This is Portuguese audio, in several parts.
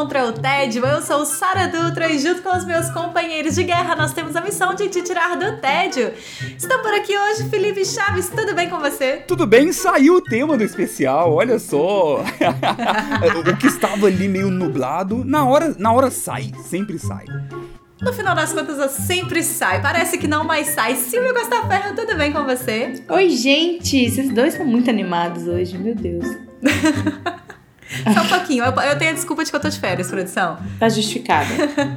Contra o Tédio. Eu sou Sara Dutra e junto com os meus companheiros de guerra nós temos a missão de te tirar do tédio. Estão por aqui hoje Felipe Chaves, tudo bem com você? Tudo bem, saiu o tema do especial, olha só. o que estava ali meio nublado, na hora, na hora sai, sempre sai. No final das contas, sempre sai. Parece que não, mas sai. Silvio Costa Ferro, tudo bem com você? Oi, gente! Esses dois são muito animados hoje, meu Deus. Só um pouquinho. Eu, eu tenho a desculpa de que eu tô de férias, produção. Tá justificada.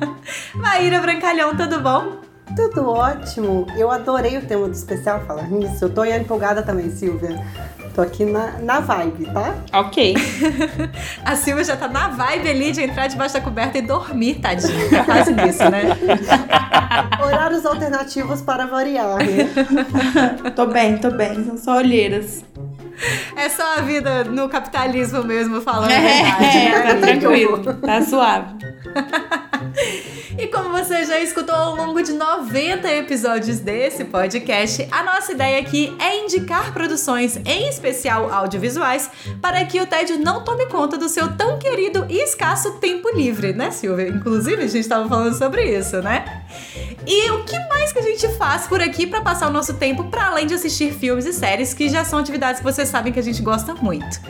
Maíra Brancalhão, tudo bom? Tudo ótimo. Eu adorei o tema do especial falar nisso. Eu tô empolgada também, Silvia. Tô aqui na, na vibe, tá? ok. A Silvia já tá na vibe ali de entrar debaixo da coberta e dormir, tadinha. Tá quase nisso, né? Horários alternativos para variar, né? tô bem, tô bem. São só olheiras. É só a vida no capitalismo mesmo, falando a É, verdade, né? tá tranquilo. Tá suave. E como você já escutou ao longo de 90 episódios desse podcast, a nossa ideia aqui é indicar produções, em especial audiovisuais, para que o tédio não tome conta do seu tão querido e escasso tempo livre, né, Silvia? Inclusive, a gente estava falando sobre isso, né? E o que mais que a gente faz por aqui para passar o nosso tempo, para além de assistir filmes e séries, que já são atividades que vocês sabem que a gente gosta muito?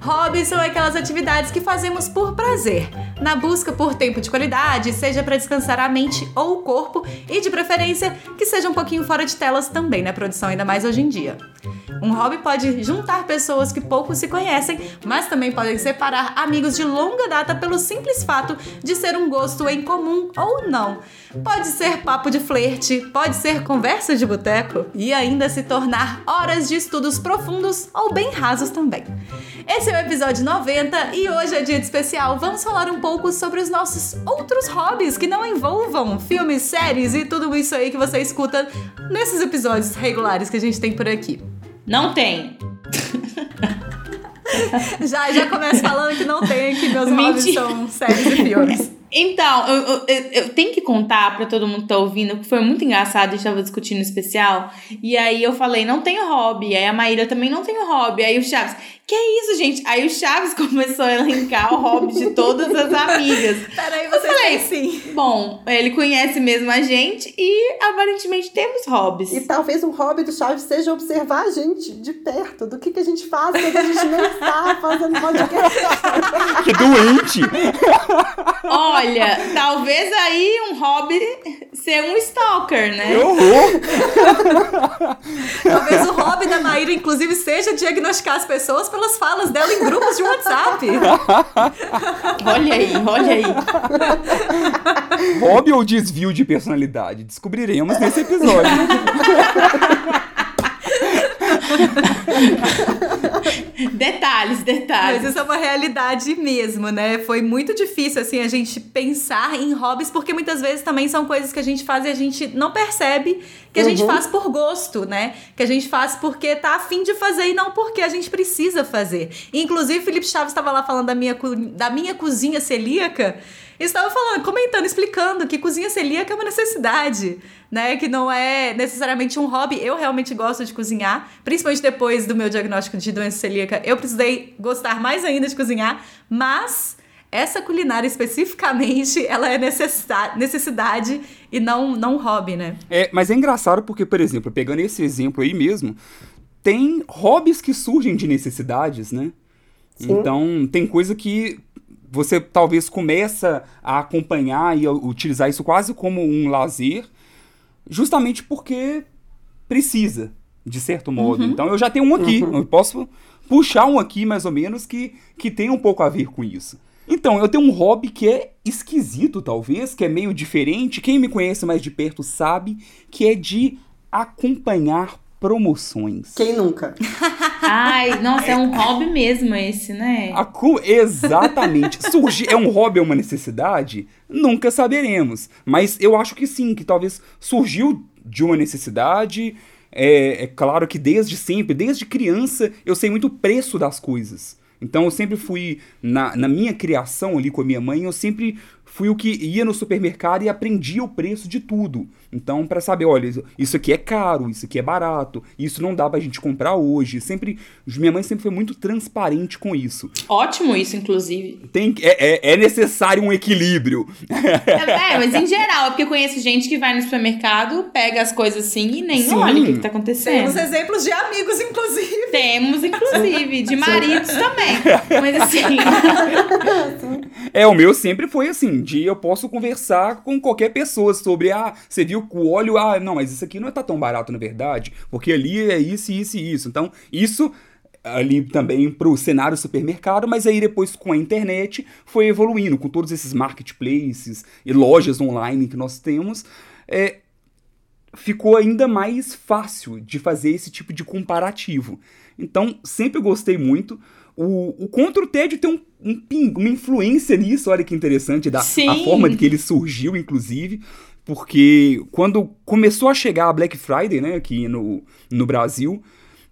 Hobbies são aquelas atividades que fazemos por prazer, na busca por tempo de qualidade, seja para descansar a mente ou o corpo, e de preferência que seja um pouquinho fora de telas também, né, produção? Ainda mais hoje em dia. Um hobby pode juntar pessoas que pouco se conhecem, mas também podem separar amigos de longa data pelo simples fato de ser um gosto em comum ou não. Pode ser papo de flerte, pode ser conversa de boteco e ainda se tornar horas de estudos profundos ou bem rasos também. Esse é o episódio 90 e hoje é dia de especial. Vamos falar um pouco sobre os nossos outros hobbies que não envolvam filmes, séries e tudo isso aí que você escuta nesses episódios regulares que a gente tem por aqui. Não tem. Já, já começo falando que não tem, que meus Mentira. hobbies são séries e filmes. Então, eu, eu- eu- eu tenho que contar pra todo mundo que tá ouvindo, que foi muito engraçado, a gente tava discutindo especial, e aí eu falei, não tenho hobby, aí a Maíra também não tem hobby, aí o Chaves, que é isso, gente? Aí o Chaves começou a elencar o hobby de todas as amigas. Peraí, você falei. tem sim. Bom, ele conhece mesmo a gente e aparentemente temos hobbies. E talvez um hobby do Chaves seja observar a gente de perto, do que, que a gente faz quando a gente não está fazendo podcast. Que doente! Olha, talvez aí um hobby ser um stalker, né? horror! Talvez o hobby da Maíra, inclusive, seja diagnosticar as pessoas pelas falas dela em grupos de WhatsApp. Olha aí, olha aí. Hobby ou desvio de personalidade? Descobriremos nesse episódio. Detalhes, Mas detalhes. isso é uma realidade mesmo, né? Foi muito difícil, assim, a gente pensar em hobbies, porque muitas vezes também são coisas que a gente faz e a gente não percebe que a gente faz por gosto, né? Que a gente faz porque tá afim de fazer e não porque a gente precisa fazer. Inclusive, Felipe Chaves estava lá falando da minha, da minha cozinha celíaca. Estava falando, comentando, explicando que cozinha celíaca é uma necessidade, né? Que não é necessariamente um hobby. Eu realmente gosto de cozinhar, principalmente depois do meu diagnóstico de doença celíaca. Eu precisei gostar mais ainda de cozinhar, mas essa culinária especificamente, ela é necessa- necessidade e não, não hobby, né? É, mas é engraçado porque, por exemplo, pegando esse exemplo aí mesmo, tem hobbies que surgem de necessidades, né? Sim. Então, tem coisa que você talvez começa a acompanhar e a utilizar isso quase como um lazer, justamente porque precisa, de certo modo. Então, eu já tenho um aqui, eu posso puxar um aqui mais ou menos que, que tem um pouco a ver com isso. Então, eu tenho um hobby que é esquisito, talvez, que é meio diferente. Quem me conhece mais de perto sabe que é de acompanhar promoções. Quem nunca? Ai, nossa, é um hobby mesmo esse, né? A cu... Exatamente. Surgir é um hobby ou uma necessidade? Nunca saberemos. Mas eu acho que sim, que talvez surgiu de uma necessidade. É, é claro que desde sempre, desde criança, eu sei muito o preço das coisas. Então eu sempre fui, na, na minha criação ali com a minha mãe, eu sempre fui o que ia no supermercado e aprendia o preço de tudo. Então, para saber, olha, isso aqui é caro, isso aqui é barato, isso não dá pra gente comprar hoje. Sempre, minha mãe sempre foi muito transparente com isso. Ótimo isso, inclusive. Tem, é, é, é necessário um equilíbrio. É, mas em geral, é porque eu conheço gente que vai no supermercado, pega as coisas assim e nem Sim. olha o que, que tá acontecendo. Temos exemplos de amigos, inclusive. Temos, inclusive, de maridos também. Mas assim, É, o meu sempre foi assim, de eu posso conversar com qualquer pessoa sobre, ah, você viu o óleo, ah, não, mas isso aqui não tá tão barato na verdade, porque ali é isso, isso e isso. Então, isso ali também pro cenário supermercado, mas aí depois com a internet foi evoluindo, com todos esses marketplaces e lojas online que nós temos, é, ficou ainda mais fácil de fazer esse tipo de comparativo. Então, sempre gostei muito. O, o Contra o Tédio tem um, um ping- uma influência nisso, olha que interessante, da Sim. a forma de que ele surgiu, inclusive, porque quando começou a chegar a Black Friday, né, aqui no, no Brasil,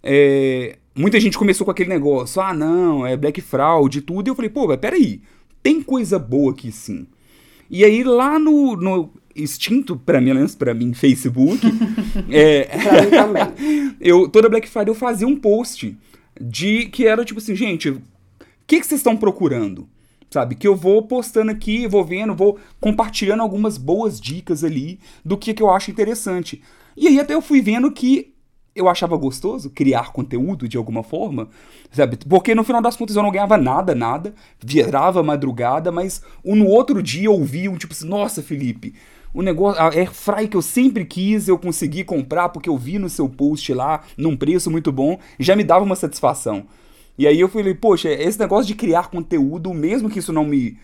é, muita gente começou com aquele negócio, ah, não, é Black Fraud e tudo, e eu falei, pô, mas peraí, tem coisa boa aqui sim. E aí lá no, no extinto, pra mim, pra mim, Facebook, é, eu toda Black Friday eu fazia um post de que era tipo assim, gente, que que vocês estão procurando? Sabe, que eu vou postando aqui, vou vendo, vou compartilhando algumas boas dicas ali do que que eu acho interessante. E aí até eu fui vendo que eu achava gostoso criar conteúdo de alguma forma, sabe? Porque no final das contas eu não ganhava nada, nada, virava madrugada, mas no outro dia eu ouvia um tipo assim, nossa, Felipe, o negócio, a airfry que eu sempre quis, eu consegui comprar porque eu vi no seu post lá, num preço muito bom, já me dava uma satisfação. E aí eu falei, poxa, esse negócio de criar conteúdo, mesmo que isso não me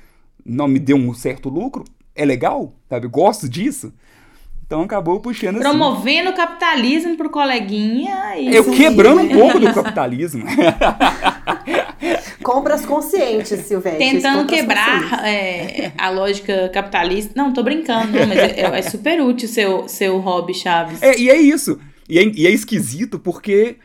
não me dê um certo lucro, é legal, sabe? Gosto disso. Então acabou puxando assim. promovendo o capitalismo pro coleguinha e. Eu quebrando um pouco do capitalismo. Compras conscientes, Silvete. Tentando compras quebrar é, a lógica capitalista. Não, tô brincando, não, mas é, é super útil seu, seu hobby, Chaves. É, e é isso. E é, e é esquisito porque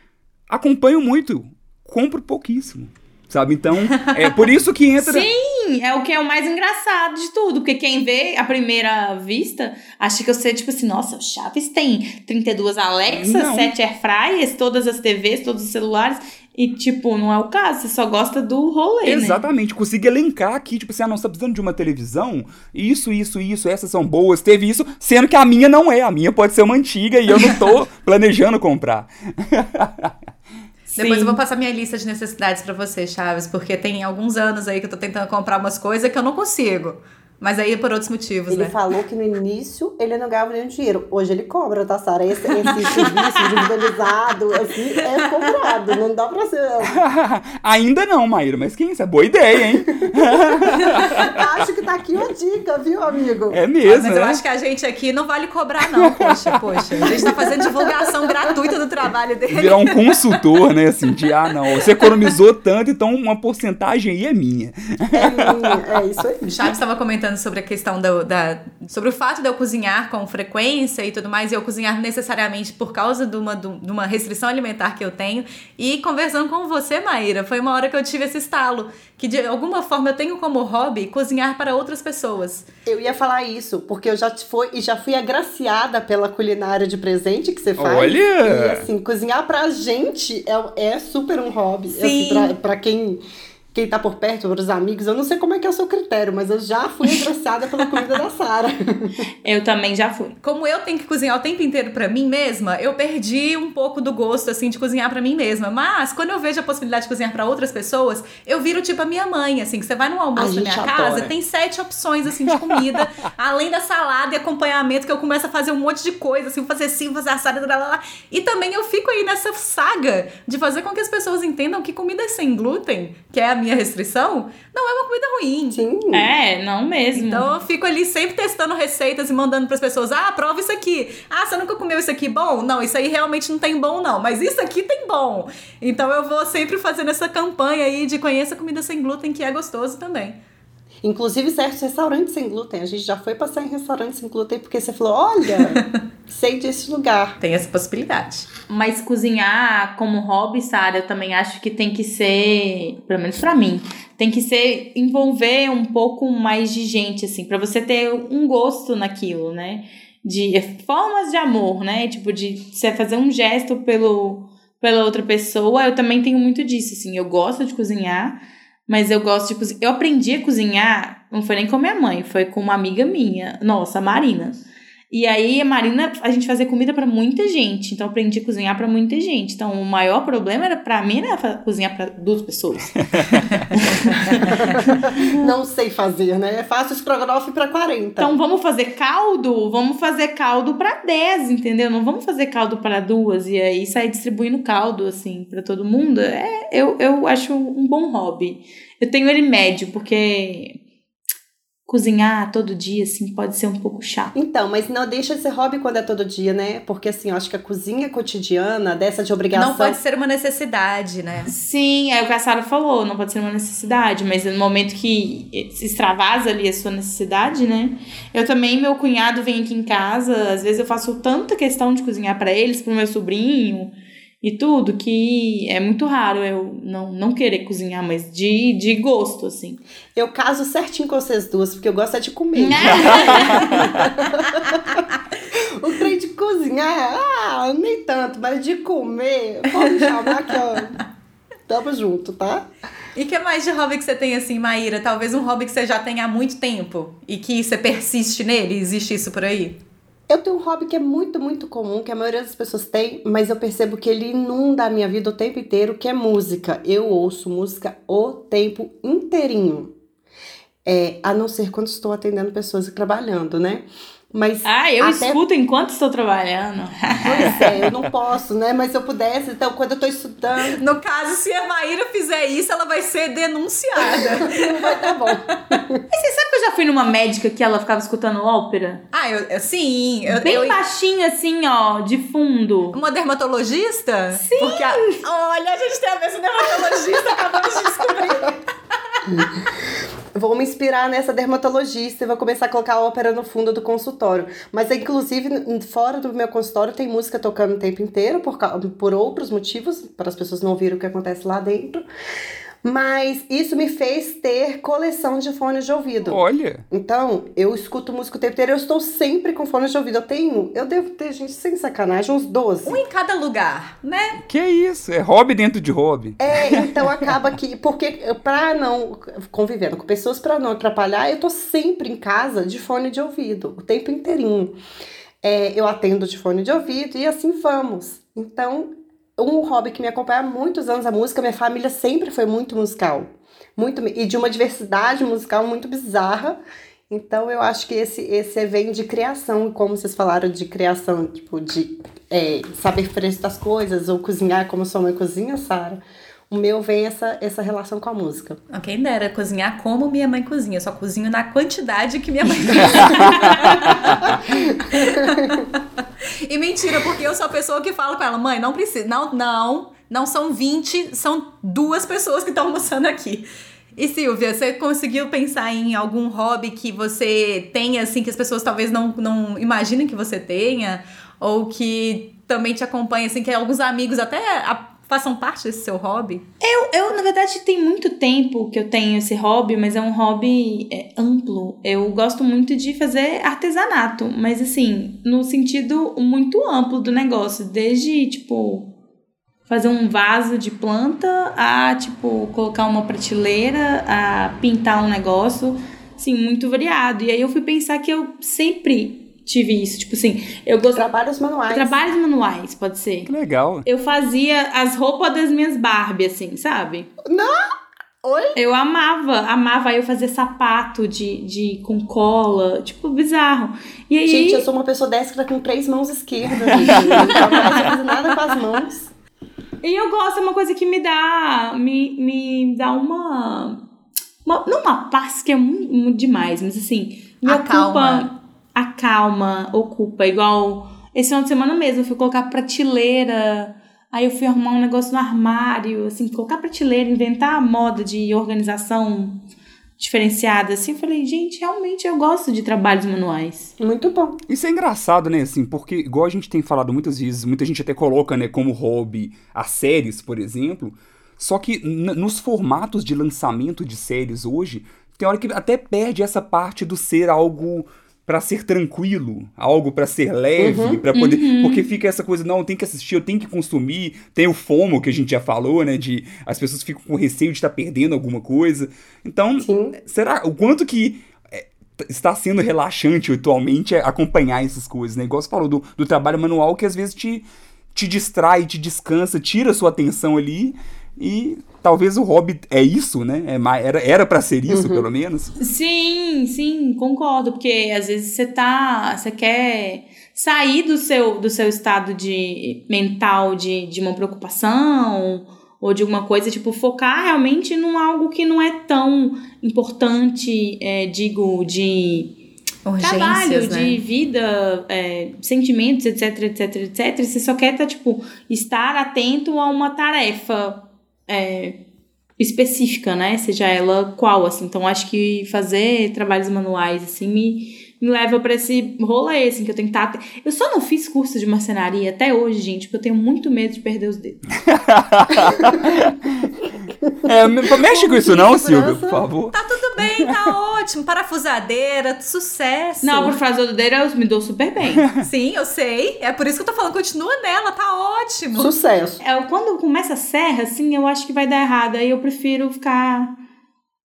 acompanho muito, compro pouquíssimo. Sabe? Então, é por isso que entra. Sim, é o que é o mais engraçado de tudo. Porque quem vê à primeira vista acha que você, tipo assim, nossa, o Chaves tem 32 Alexas, Não. 7 Airfryers, todas as TVs, todos os celulares. E, tipo, não é o caso. Você só gosta do rolê, né? Exatamente, consegui elencar aqui, tipo assim, ah, não, você tá precisando de uma televisão? Isso, isso, isso, essas são boas, teve isso, sendo que a minha não é, a minha pode ser uma antiga e eu não tô planejando comprar. Depois eu vou passar minha lista de necessidades pra você, Chaves, porque tem alguns anos aí que eu tô tentando comprar umas coisas que eu não consigo. Mas aí é por outros motivos, Ele né? falou que no início ele não ganhava nenhum dinheiro. Hoje ele cobra, tá, Sara? Esse, esse serviço individualizado, assim, é cobrado. Não dá pra ser. Ainda não, Maíra, mas quem sabe? Boa ideia, hein? Acho que tá aqui uma dica, viu, amigo? É mesmo, Mas eu né? acho que a gente aqui não vale cobrar, não, poxa, poxa. A gente tá fazendo divulgação gratuita do trabalho dele. Virar um consultor, né? Assim, de, ah, não, você economizou tanto, então uma porcentagem aí é minha. É minha, é isso aí. O Chaves estava comentando sobre a questão da, da- sobre o fato de eu cozinhar com frequência e tudo mais, e eu cozinhar necessariamente por causa de uma, de uma restrição alimentar que eu tenho. E conversando com você, Maíra, foi uma hora que eu tive esse estalo, que de alguma forma eu tenho como hobby cozinhar para outras pessoas. Eu ia falar isso, porque eu já te fui e já fui agraciada pela culinária de presente que você faz. Olha! E assim, cozinhar pra gente é, é super um hobby. Sim. Assim, pra, pra quem, quem tá por perto, pros amigos, eu não sei como é que é o seu critério, mas eu já fui agraciada pela comida da Sara. Eu também já fui. Como eu tenho que cozinhar o tempo inteiro pra mim mesma, eu perdi um pouco do gosto assim de cozinhar pra mim mesma. Mas quando eu vejo a possibilidade de cozinhar pra outras pessoas, eu viro tipo a minha mãe, assim, que você vai no almoço da minha adora. casa, tem sete opções assim de comida, além da salada e acompanhamento que eu começo a fazer um monte de coisa, assim, fazer assim, fazer assado, lá, lá, lá. E também eu fico aí nessa saga de fazer com que as pessoas entendam que comida sem glúten, que é a minha restrição, não é uma comida ruim. Sim. É, não mesmo. Então eu fico ali sempre testando receitas e mandando pras pessoas: ah, prova isso aqui. Ah, você nunca comeu isso aqui bom? Não, isso aí realmente não tem bom, não. Mas isso aqui tem bom. Então eu vou sempre fazendo essa campanha aí de conheça comida sem glúten, que é gostoso também. Inclusive certos restaurantes sem glúten. A gente já foi passar em restaurantes sem glúten porque você falou: olha, sei desse lugar. Tem essa possibilidade. Mas cozinhar como hobby, Sara, eu também acho que tem que ser, pelo menos pra mim, tem que ser envolver um pouco mais de gente, assim, pra você ter um gosto naquilo, né? De formas de amor, né? Tipo, de você fazer um gesto pelo, pela outra pessoa. Eu também tenho muito disso, assim. Eu gosto de cozinhar, mas eu gosto de cozinhar. Eu aprendi a cozinhar, não foi nem com minha mãe, foi com uma amiga minha, nossa, a Marina. E aí, a Marina, a gente fazia comida pra muita gente. Então, aprendi a cozinhar pra muita gente. Então, o maior problema era pra mim era fa- cozinhar pra duas pessoas. Não sei fazer, né? É fácil estrogonofe pra 40. Então, vamos fazer caldo? Vamos fazer caldo pra 10, entendeu? Não vamos fazer caldo para duas e aí sair distribuindo caldo, assim, pra todo mundo. É, eu, eu acho um bom hobby. Eu tenho ele médio, porque cozinhar todo dia, assim, pode ser um pouco chato. Então, mas não deixa de ser hobby quando é todo dia, né? Porque assim, eu acho que a cozinha cotidiana, dessa de obrigação. Não pode ser uma necessidade, né? Sim, é o que a Sara falou, não pode ser uma necessidade, mas no momento que se extravasa ali a sua necessidade, né? Eu também, meu cunhado vem aqui em casa, às vezes eu faço tanta questão de cozinhar pra eles, pro meu sobrinho e tudo, que é muito raro eu não, não querer cozinhar, mas de, de gosto, assim. Eu caso certinho com vocês duas, porque eu gosto é de comer. o trem de cozinhar, ah, nem tanto, mas de comer, pode chamar que ó. Tamo junto, tá? E que mais de hobby que você tem assim, Maíra? Talvez um hobby que você já tenha há muito tempo e que você persiste nele? Existe isso por aí? Eu tenho um hobby que é muito, muito comum, que a maioria das pessoas tem, mas eu percebo que ele inunda a minha vida o tempo inteiro, que é música. Eu ouço música o tempo inteirinho. É, a não ser quando estou atendendo pessoas e trabalhando, né? Mas Ah, eu até escuto enquanto estou trabalhando. Pois é, eu não posso, né? Mas se eu pudesse, então quando eu tô estudando, No caso, se a Maíra fizer isso, ela vai ser denunciada. não vai tá bom. Mas você sabe que eu já fui numa médica que ela ficava escutando ópera? ah, eu, eu- sim. Eu, Bem eu- baixinho, assim, ó, de fundo. Uma dermatologista? Sim! Porque a- olha, a gente tem a mesma dermatologista, acabamos de descobrir. Vou me inspirar nessa dermatologista e vou começar a colocar ópera no fundo do consultório. Mas, inclusive, fora do meu consultório tem música tocando o tempo inteiro, por, por outros motivos, para as pessoas não ouvirem o que acontece lá dentro. Mas isso me fez ter coleção de fones de ouvido. Olha, Então, eu escuto música o tempo inteiro, eu estou sempre com fones de ouvido. Eu tenho, eu devo ter, gente, sem sacanagem, uns 12. Um em cada lugar, né? que isso? É hobby dentro de hobby. É, então acaba que, porque pra não, convivendo com pessoas, pra não atrapalhar, eu tô sempre em casa de fone de ouvido, o tempo inteirinho. É, eu atendo de fone de ouvido e assim vamos. Então, um hobby que me acompanha há muitos anos, a música, minha família sempre foi muito musical. Muito, e de uma diversidade musical muito bizarra. Então, eu acho que esse, esse vem de criação, como vocês falaram de criação, tipo, de é, saber preço das coisas, ou cozinhar como sua mãe cozinha, Sara. O meu vem essa, essa relação com a música. Quem dera cozinhar como minha mãe cozinha. Eu só cozinho na quantidade que minha mãe cozinha. e mentira, porque eu sou a pessoa que fala com ela, mãe, não precisa. Não, não, não são 20, são duas pessoas que estão almoçando aqui. E Silvia, você conseguiu pensar em algum hobby que você tenha, assim, que as pessoas talvez não, não imaginem que você tenha? Ou que também te acompanha, assim, que alguns amigos até a- façam parte desse seu hobby? Eu, eu, na verdade, tem muito tempo que eu tenho esse hobby, mas é um hobby é, amplo. Eu gosto muito de fazer artesanato, mas assim, no sentido muito amplo do negócio. Desde, tipo, fazer um vaso de planta a, tipo, colocar uma prateleira, a pintar um negócio, assim, muito variado. E aí eu fui pensar que eu sempre tive isso. Tipo assim, eu gosto. Trabalhos manuais. Trabalhos manuais, pode ser. Que legal. Eu fazia as roupas das minhas Barbie, assim, sabe? Oi? Eu amava, amava. Aí eu fazia sapato de, de com cola, tipo, bizarro. E aí. Gente, eu sou uma pessoa destra com três mãos esquerdas. Eu não fazer nada com as mãos. E eu gosto, é uma coisa que me dá. Me, me dá uma. uma não uma paz que é muito, muito demais, mas assim. Me Acalma. ocupa. Acalma, ocupa. Igual esse final de semana mesmo, eu fui colocar prateleira. Aí eu fui arrumar um negócio no armário, assim, colocar prateleira, inventar a moda de organização diferenciada, assim. Eu falei, gente, realmente eu gosto de trabalhos manuais. Muito bom. Isso é engraçado, né, assim, porque igual a gente tem falado muitas vezes, muita gente até coloca, né, como hobby as séries, por exemplo, só que nos formatos de lançamento de séries hoje, tem hora que até perde essa parte do ser algo pra ser tranquilo, algo pra ser leve, pra poder, porque fica essa coisa, não, tem que assistir, eu tenho que consumir, tem o FOMO que a gente já falou, né, de as pessoas ficam com receio de estar perdendo alguma coisa. Então, Sim. será o quanto que é, está sendo relaxante atualmente é acompanhar essas coisas, né? Igual você falou do, do trabalho manual que às vezes te, te distrai, te descansa, tira sua atenção ali e talvez o hobby é isso, né? É, era era para ser isso, pelo menos. Sim, sim, concordo, porque às vezes você tá, você quer sair do seu, do seu estado de mental de, de uma preocupação ou de alguma coisa, tipo, focar realmente num algo que não é tão importante, é, digo, de trabalho, Urgências, né? de vida, é, sentimentos, etc, etc, etc. Você só quer tá, tipo, estar atento a uma tarefa é, específica, né? Seja ela qual, assim. Então, acho que fazer trabalhos manuais, assim, me, me leva pra esse rolê, assim, que eu tenho que estar... Eu só não fiz curso de marcenaria até hoje, gente, porque eu tenho muito medo de perder os dedos. É, me- mexe com isso não. Silvia, por favor. Tá tudo bem, tá ótimo. Parafusadeira, sucesso. Não, por fazer do dedo eu me dou super bem. Sim, eu sei. É por isso que eu tô falando, continua nela, tá ótimo. Sucesso. É, quando começa a serra, assim, eu acho que vai dar errado. Aí eu prefiro ficar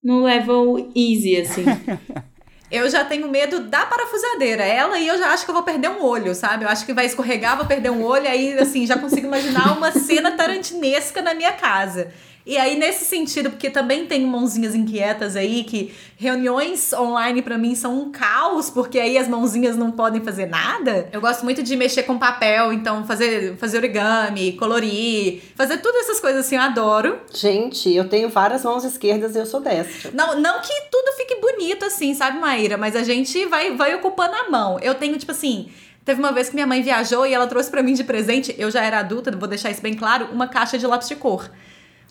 no level easy, assim. Eu já tenho medo da parafusadeira. Ela e eu já acho que eu vou perder um olho, sabe? Eu acho que vai escorregar, vou perder um olho, aí assim, já consigo imaginar uma cena tarantinesca na minha casa. E aí, nesse sentido, porque também tem mãozinhas inquietas aí, que reuniões online pra mim são um caos, porque aí as mãozinhas não podem fazer nada. Eu gosto muito de mexer com papel, então fazer, fazer origami, colorir, fazer todas essas coisas assim, eu adoro. Gente, eu tenho várias mãos esquerdas e eu sou destra. Não, não que tudo fique bonito assim, sabe, Maíra? Mas a gente vai, vai ocupando a mão. Eu tenho, tipo assim. Teve uma vez que minha mãe viajou e ela trouxe pra mim de presente, eu já era adulta, vou deixar isso bem claro, uma caixa de lápis de cor.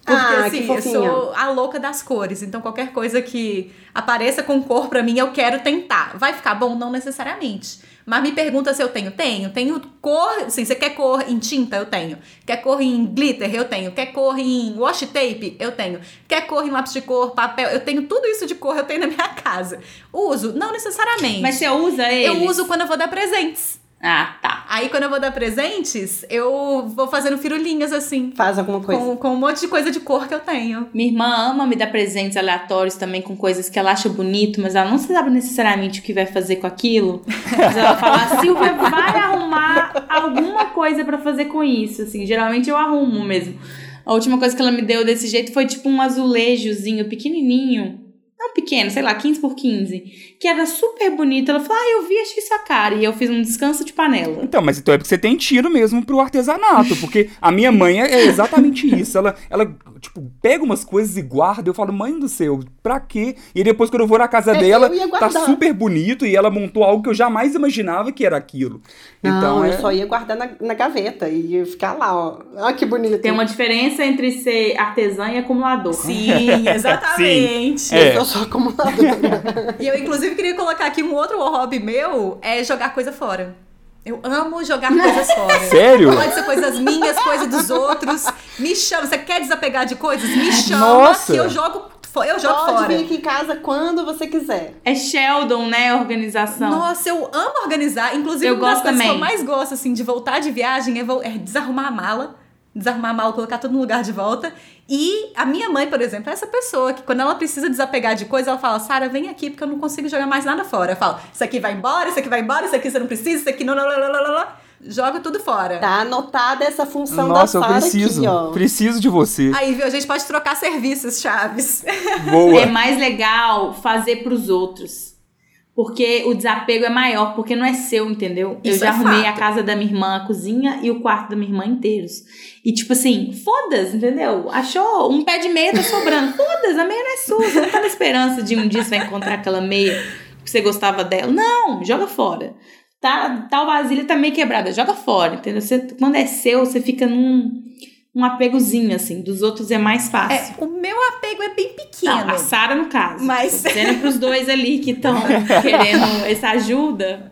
Porque Ah, assim, eu sou a louca das cores, então qualquer coisa que apareça com cor pra mim, eu quero tentar. Vai ficar bom? Não necessariamente. Mas me pergunta se eu tenho. Tenho. Tenho cor. Assim, você quer cor em tinta? Eu tenho. Quer cor em glitter? Eu tenho. Quer cor em washi tape? Eu tenho. Quer cor em lápis de cor, papel? Eu tenho tudo isso de cor, eu tenho na minha casa. Uso? Não necessariamente. Mas você usa ele? eu uso quando eu vou dar presentes. Ah, tá. Aí, quando eu vou dar presentes, eu vou fazendo firulinhas assim. Faz alguma coisa. Com, com um monte de coisa de cor que eu tenho. Minha irmã ama me dar presentes aleatórios também com coisas que ela acha bonito, mas ela não sabe necessariamente o que vai fazer com aquilo. Mas ela fala, Silvia, vai arrumar alguma coisa pra fazer com isso. Assim, geralmente eu arrumo mesmo. A última coisa que ela me deu desse jeito foi tipo um azulejozinho pequenininho. Não pequeno, sei lá, 15 por 15. Que era super bonito. Ela falou, ah, eu vi, achei sua cara. E eu fiz um descanso de panela. Então, mas então é porque você tem tiro mesmo pro artesanato, porque a minha mãe é exatamente isso. Ela, ela tipo, pega umas coisas e guarda. Eu falo, mãe do céu, pra quê? E depois, quando eu vou na casa É, dela, tá super bonito e ela montou algo que eu jamais imaginava que era aquilo. Não, Então, é... eu só ia guardar na, na gaveta e ia ficar lá, ó. Olha que bonito. Tem uma diferença entre ser artesã e acumulador. Sim, exatamente. É. Eu sou acumuladora. E eu, inclusive, queria colocar aqui um outro hobby meu, é jogar coisa fora. Eu amo jogar coisas fora. Sério? Pode ser coisas minhas, coisas dos outros. Me chama. Você quer desapegar de coisas? Me chama Nossa. que eu jogo, eu jogo Pode fora. vir aqui em casa quando você quiser. É Sheldon, né? Organização. Nossa, eu amo organizar. Inclusive, Eu uma das gosto coisas que eu também. mais gosto, assim, de voltar de viagem é, vo- é desarrumar a mala. Desarrumar a mala, colocar tudo no lugar de volta. E a minha mãe, por exemplo, é essa pessoa que quando ela precisa desapegar de coisa, ela fala, Sara, vem aqui porque eu não consigo jogar mais nada fora. Eu falo, isso aqui vai embora, isso aqui vai embora, isso aqui você não precisa, isso aqui não... não, não, não, não. Joga tudo fora. Tá anotada essa função Nossa, eu da Sara preciso. aqui, ó. Preciso de você. Aí, viu, a gente pode trocar serviços, Chaves. Boa. É mais legal fazer pros outros. Porque o desapego é maior, porque não é seu, entendeu? Isso eu já é arrumei fato. a casa da minha irmã, a cozinha e o quarto da minha irmã inteiros. E tipo assim, foda-se, entendeu? Achou um pé de meia tá sobrando. Foda-se, a meia não é sua. Você não tá na esperança de um dia você vai encontrar aquela meia que você gostava dela. Não, joga fora. Tá, tal vasilha tá meio quebrada, joga fora, entendeu? Você, quando é seu, você fica num um apegozinho, assim. Dos outros é mais fácil. É, o meu apego é bem pequeno. Não, a Sara, no caso. Mas- Tô Dizendo pros dois ali que estão querendo essa ajuda.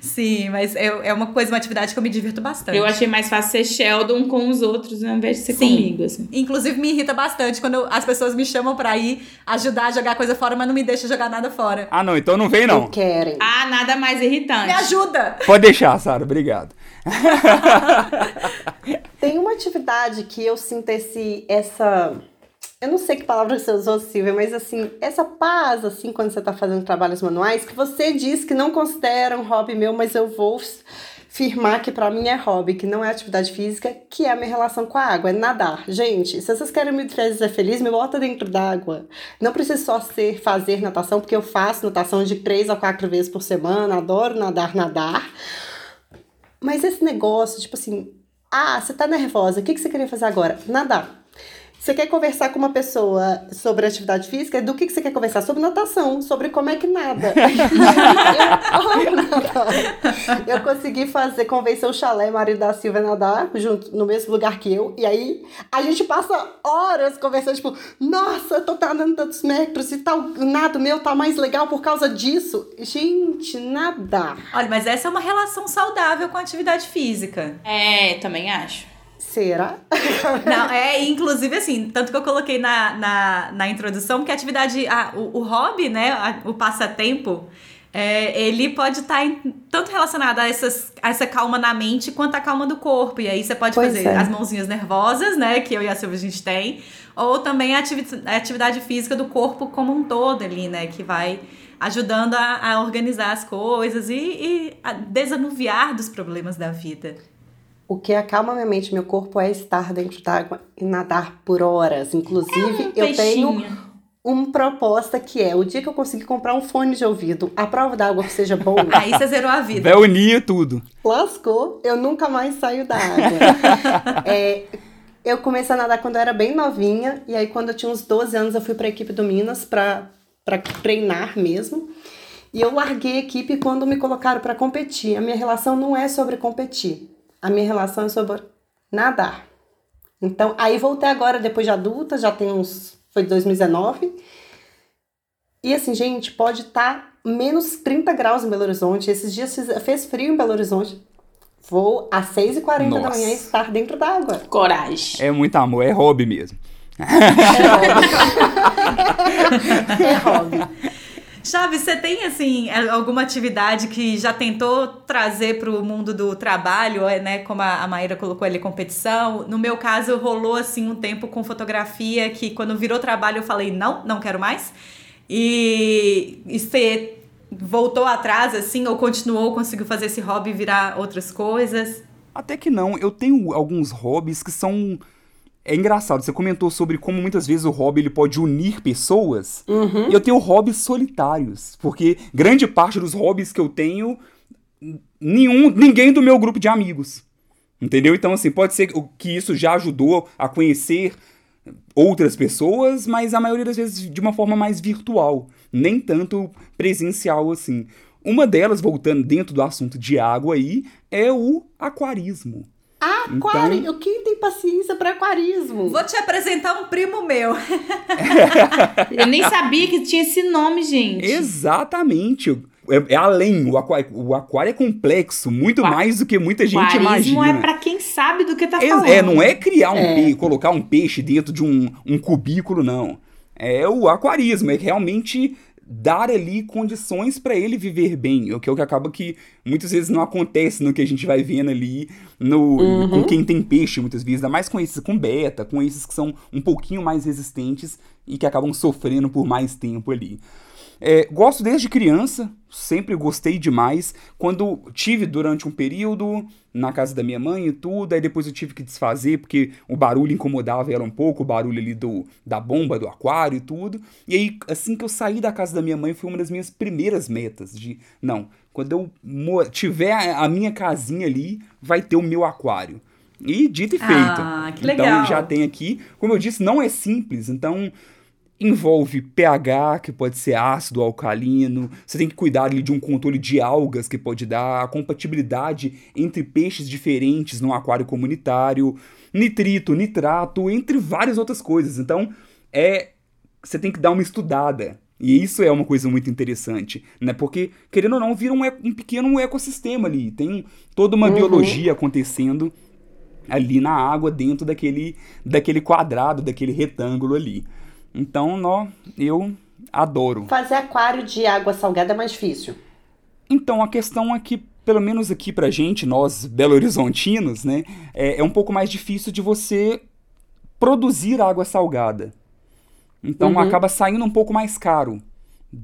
Sim, mas é, é uma coisa, uma atividade que eu me divirto bastante. Eu achei mais fácil ser Sheldon com os outros, ao invés de ser Sim. comigo, assim. Inclusive, me irrita bastante quando eu- as pessoas me chamam pra ir ajudar a jogar coisa fora, mas não me deixam jogar nada fora. Ah, não, então não vem Não não. querem. Ah, nada mais irritante. Me ajuda! Pode deixar, Sara, obrigado. Tem uma atividade que eu sinto esse, essa. Eu não sei que palavra você usou, Silvia, mas assim, essa paz, assim, quando você tá fazendo trabalhos manuais, que você diz que não considera um hobby meu, mas eu vou firmar que pra mim é hobby, que não é atividade física, que é a minha relação com a água, é nadar. Gente, se vocês querem me fazer feliz, me bota dentro d'água. Não precisa só ser fazer natação, porque eu faço natação de três a quatro vezes por semana, adoro nadar, nadar. Mas esse negócio, tipo assim, ah, você tá nervosa, o que, que você queria fazer agora? Nadar. Você quer conversar com uma pessoa sobre atividade física? Do que, que você quer conversar? Sobre natação, sobre como é que nada. eu consegui fazer, convencer o chalé, marido da Silvia, a nadar junto, no mesmo lugar que eu. E aí a gente passa horas conversando, tipo, nossa, eu tô nadando tantos metros e tal, nada meu tá mais legal por causa disso. Gente, nadar. Olha, mas essa é uma relação saudável com a atividade física. É, também acho. Será? Não, é, inclusive assim, tanto que eu coloquei na, na, na introdução que a atividade, a, o, o hobby, né, a- o passatempo, é, ele pode estar tanto relacionado a, essas, a essa calma na mente quanto a calma do corpo. E aí você pode Pois fazer é. as mãozinhas nervosas, né, que eu e a Silvia a gente tem, ou também a ativi- a atividade física do corpo como um todo ali, né, que vai ajudando a, a organizar as coisas e, e a desanuviar dos problemas da vida. O que acalma minha mente, meu corpo é estar dentro d'água e nadar por horas. Inclusive, eu tenho uma proposta que é: o dia que eu conseguir comprar um fone de ouvido, a prova d'água que seja bom, Aí você zerou a vida. Vai unir tudo. lascou, eu nunca mais saio da água. É, eu comecei a nadar quando eu era bem novinha, e aí quando eu tinha uns 12 anos eu fui para a equipe do Minas para treinar mesmo. E eu larguei a equipe quando me colocaram para competir. A minha relação não é sobre competir. A minha relação é sobre nadar. Então, aí voltei agora depois de adulta, já tem uns. Foi 2019. E assim, gente, pode estar menos 30 graus em Belo Horizonte. Esses dias fez frio em Belo Horizonte. Vou às 6h40 da Nossa. manhã estar dentro d'água. Coragem. É muito amor, é hobby mesmo. É hobby. Chaves, você tem assim alguma atividade que já tentou trazer para o mundo do trabalho, é, né? Como a Maíra colocou ali, competição. No meu caso, rolou assim um tempo com fotografia que quando virou trabalho eu falei não, não quero mais. E, e você voltou atrás assim ou continuou, conseguiu fazer esse hobby virar outras coisas? Até que não, eu tenho alguns hobbies que são. É engraçado, você comentou sobre como muitas vezes o hobby ele pode unir pessoas. E eu tenho hobbies solitários, porque grande parte dos hobbies que eu tenho, nenhum, ninguém do meu grupo de amigos. Entendeu? Então, assim, pode ser que isso já ajudou a conhecer outras pessoas, mas a maioria das vezes de uma forma mais virtual, nem tanto presencial assim. Uma delas, voltando dentro do assunto de água aí, é o aquarismo. Aquário, quem tem paciência para aquarismo? Vou te apresentar um primo meu. Eu nem sabia que tinha esse nome, gente. Exatamente. É, é além, o aquário, o aquário é complexo, muito Qua- mais do que muita gente Aquarismo imagina. é pra quem sabe do que tá Ex- falando. É, não é criar um É. peixe, colocar um peixe dentro de um, um cubículo, não. É o aquarismo, é realmente dar ali condições para ele viver bem, o que é o que acaba que muitas vezes não acontece no que a gente vai vendo ali no com quem tem peixe muitas vezes, ainda mais com esses com beta, com esses que são um pouquinho mais resistentes e que acabam sofrendo por mais tempo ali. É, gosto desde criança, sempre gostei demais. Quando tive durante um período na casa da minha mãe e tudo, aí depois eu tive que desfazer porque o barulho incomodava ela um pouco, o barulho ali do, da bomba, do aquário e tudo. E aí, assim que eu saí da casa da minha mãe, foi uma das minhas primeiras metas de, não, quando eu tiver a minha casinha ali, vai ter o meu aquário. E dito e feito. Ah, que legal. Então já tem aqui. Como eu disse, não é simples. Então envolve pH, que pode ser ácido ou alcalino, você tem que cuidar ali de um controle de algas que pode dar, a compatibilidade entre peixes diferentes no aquário comunitário, nitrito, nitrato, entre várias outras coisas. Então, é você tem que dar uma estudada. E isso é uma coisa muito interessante, né? Porque, querendo ou não, vira um, um pequeno ecossistema ali. Tem toda uma uhum. biologia acontecendo ali na água, dentro daquele, daquele quadrado, daquele retângulo ali. Então, nó, eu adoro. Fazer aquário de água salgada é mais difícil. Então, a questão é que, pelo menos aqui pra gente, nós Belo Horizontinos, né, é, é um pouco mais difícil de você produzir água salgada. Então, uhum. acaba saindo um pouco mais caro.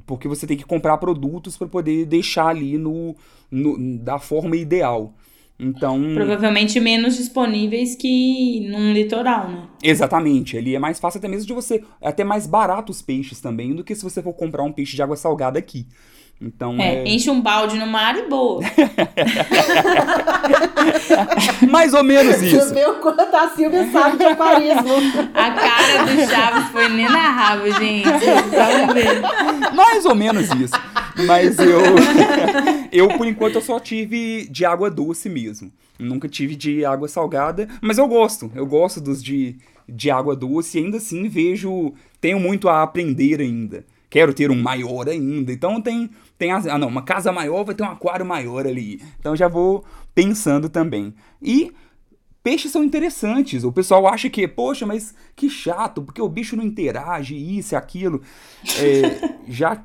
Porque você tem que comprar produtos para poder deixar ali no, no, da forma ideal. Então. Provavelmente menos disponíveis que num litoral, né? Exatamente. Ali é mais fácil até mesmo de você. É até mais barato os peixes também do que se você for comprar um peixe de água salgada aqui. Então, é, é... enche um balde no mar e boa. Mais ou menos isso. Você vê o quanto a Silvia sabe de aquarismo. A cara do Chaves foi inenarrável, gente. Vamos ver. Mais ou menos isso. Mas eu, eu, por enquanto, eu só tive de água doce mesmo. Nunca tive de água salgada, mas eu gosto. Eu gosto dos de, de água doce e ainda assim vejo. Tenho muito a aprender ainda. Quero ter um maior ainda. Então tem. tem as, ah, não, uma casa maior vai ter um aquário maior ali. Então já vou pensando também. E peixes são interessantes. O pessoal acha que, poxa, mas que chato, porque o bicho não interage, isso e aquilo. É, já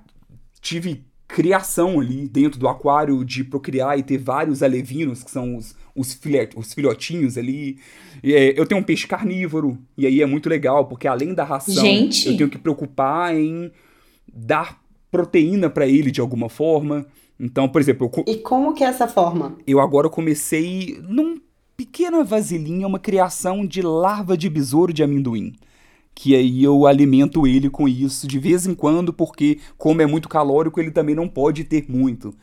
tive criação ali dentro do aquário de procriar e ter vários alevinos, que são os, os, os filhotinhos ali. É, eu tenho um peixe carnívoro, e aí é muito legal, porque além da ração, Gente. eu tenho que preocupar em dar proteína para ele de alguma forma. Então, por exemplo... Eu, e como que é essa forma? Eu agora comecei num pequena vasilhinha uma criação de larva de besouro de amendoim que aí eu alimento ele com isso de vez em quando, porque como é muito calórico, ele também não pode ter muito.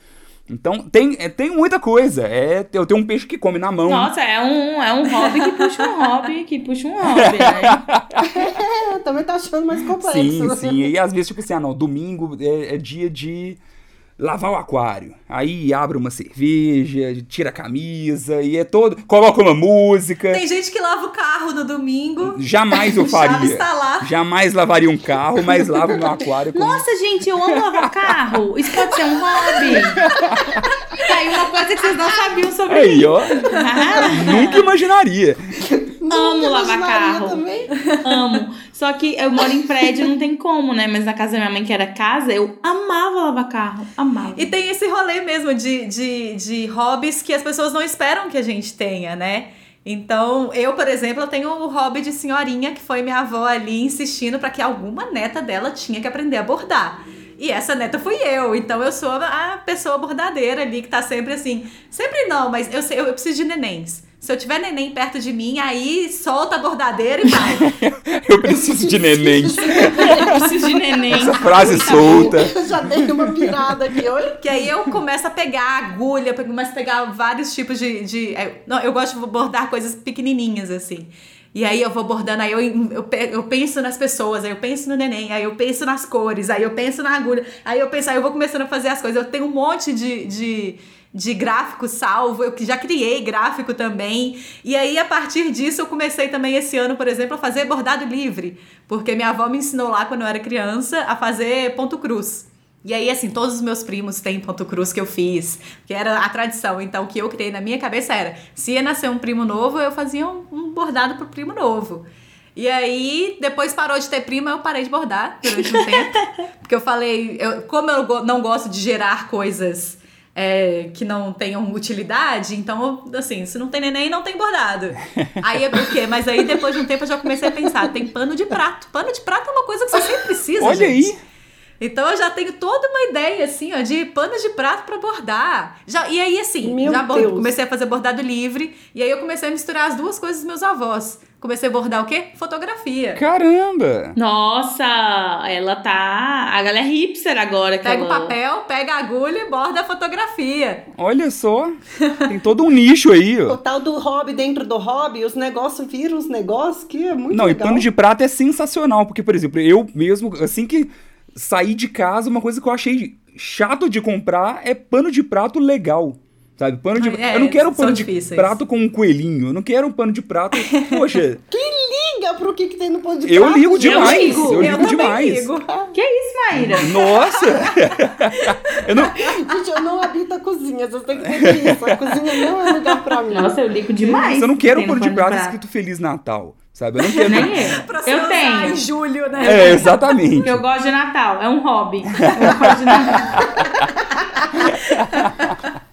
Então, tem, é, tem muita coisa. É, eu tenho um peixe que come na mão. Nossa, é um, é um hobby que puxa um hobby, que puxa um hobby, né? é, também tá achando mais complexo. Sim, sim. E às vezes, tipo assim, ah, não, domingo é, é dia de lavar o aquário. Aí abre uma cerveja, tira a camisa e é todo. Coloca uma música. Tem gente que lava o carro no domingo. Jamais eu faria. Está lá. Jamais lavaria um carro, mas lavo meu aquário. Como... Nossa, gente, eu amo lavar carro. Isso pode ser um hobby. tá aí uma coisa que vocês não sabiam sobre Aí, ó. Nunca imaginaria. Amo lavar carro. Também. Amo. Só que eu moro em prédio, não tem como, né? Mas na casa da minha mãe, que era casa, eu amava lavar carro. Amava. E tem esse rolê mesmo de, de, de hobbies que as pessoas não esperam que a gente tenha, né? Então, eu, por exemplo, eu tenho o hobby de senhorinha, que foi minha avó ali insistindo para que alguma neta dela tinha que aprender a bordar. E essa neta fui eu. Então eu sou a pessoa bordadeira ali que tá sempre assim. Sempre não, mas eu, eu preciso de nenéns. Se eu tiver neném perto de mim, aí solta a bordadeira e vai. eu preciso de neném. eu preciso de neném. Essa frase solta. Eu já dei uma pirada aqui, olha. Que aí eu começo a pegar agulha, começo a pegar vários tipos de. de é, não, eu gosto de bordar coisas pequenininhas, assim. E aí eu vou bordando, aí eu, eu, eu penso nas pessoas, aí eu penso no neném, aí eu penso nas cores, aí eu penso na agulha, aí eu penso, aí eu vou começando a fazer as coisas. Eu tenho um monte de, de de gráfico salvo, eu já criei gráfico também. E aí, a partir disso, eu comecei também esse ano, por exemplo, a fazer bordado livre, porque minha avó me ensinou lá quando eu era criança a fazer ponto cruz. E aí, assim, todos os meus primos têm ponto cruz que eu fiz, que era a tradição. Então, o que eu criei na minha cabeça era: se ia nascer um primo novo, eu fazia um, um bordado pro primo novo. E aí, depois parou de ter prima, eu parei de bordar durante um tempo. Porque eu falei, eu, como eu não gosto de gerar coisas é, que não tenham utilidade, então, assim, se não tem neném, não tem bordado. Aí é por quê? Mas aí depois de um tempo eu já comecei a pensar, tem pano de prato. Pano de prato é uma coisa que você sempre precisa, Olha gente. aí! Então eu já tenho toda uma ideia, assim, ó, de panos de prato pra bordar. Já, e aí, assim, Meu já bord- Deus. comecei a fazer bordado livre. E aí eu comecei a misturar as duas coisas dos meus avós. Comecei a bordar o quê? Fotografia. Caramba! Nossa, ela tá. A galera é hipster agora. Que Pega o ela... papel, pega a agulha e borda a fotografia. Olha só, tem todo um nicho aí, O ó. tal do hobby dentro do hobby, os negócios viram os negócios que é muito Não, legal. e pano de prata é sensacional, porque, por exemplo, eu mesmo, assim que saí de casa, uma coisa que eu achei chato de comprar é pano de prato legal. Sabe, pano de É, Eu não quero um pano de difíceis. prato com um coelhinho. Eu não quero um pano de prato. Poxa, Liga pro que, que tem no pano de eu prato, ligo demais. ligo, Eu ligo também demais. ligo. Que isso, Maíra? Nossa! eu não, Gente, eu não habito a cozinha, vocês têm que entender isso. A cozinha não é lugar pra mim. Nossa, eu ligo demais. eu não quero um Tem no pano de prata escrito Feliz Natal. Sabe? Eu não quero. Nem eu. Eu tenho. em julho, né? É, exatamente. Porque eu gosto de Natal. É um hobby. Eu gosto de Natal.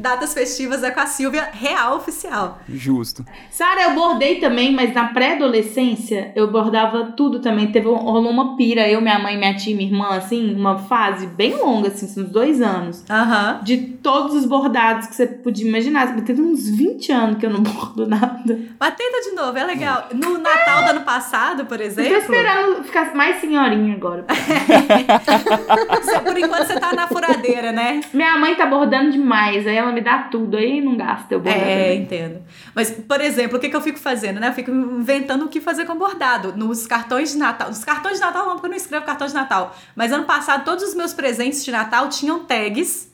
Datas festivas é com a Silvia Real Oficial. Justo. Sara, eu bordei também, mas na pré-adolescência eu bordava tudo também. Teve um- rolou uma pira, eu, minha mãe, minha tia, minha irmã, assim, uma fase bem longa, assim, uns dois anos. Aham. De todos os bordados que você podia imaginar. Teve uns 20 anos que eu não bordo nada. Mas tenta de novo, é legal. No Natal do ano passado, por Eu exemplo. tô esperando ficar mais senhorinha agora. por enquanto você tá na furadeira, né? Minha mãe tá bordando demais, aí ela me dá tudo, aí não gasta eu bordar É, também. entendo. Mas, por exemplo, o que, que eu fico fazendo, né? Eu fico inventando o que fazer com bordado. Nos cartões de Natal. Nos cartões de Natal não, porque eu não escrevo cartão de Natal. Mas ano passado, todos os meus presentes de Natal tinham tags.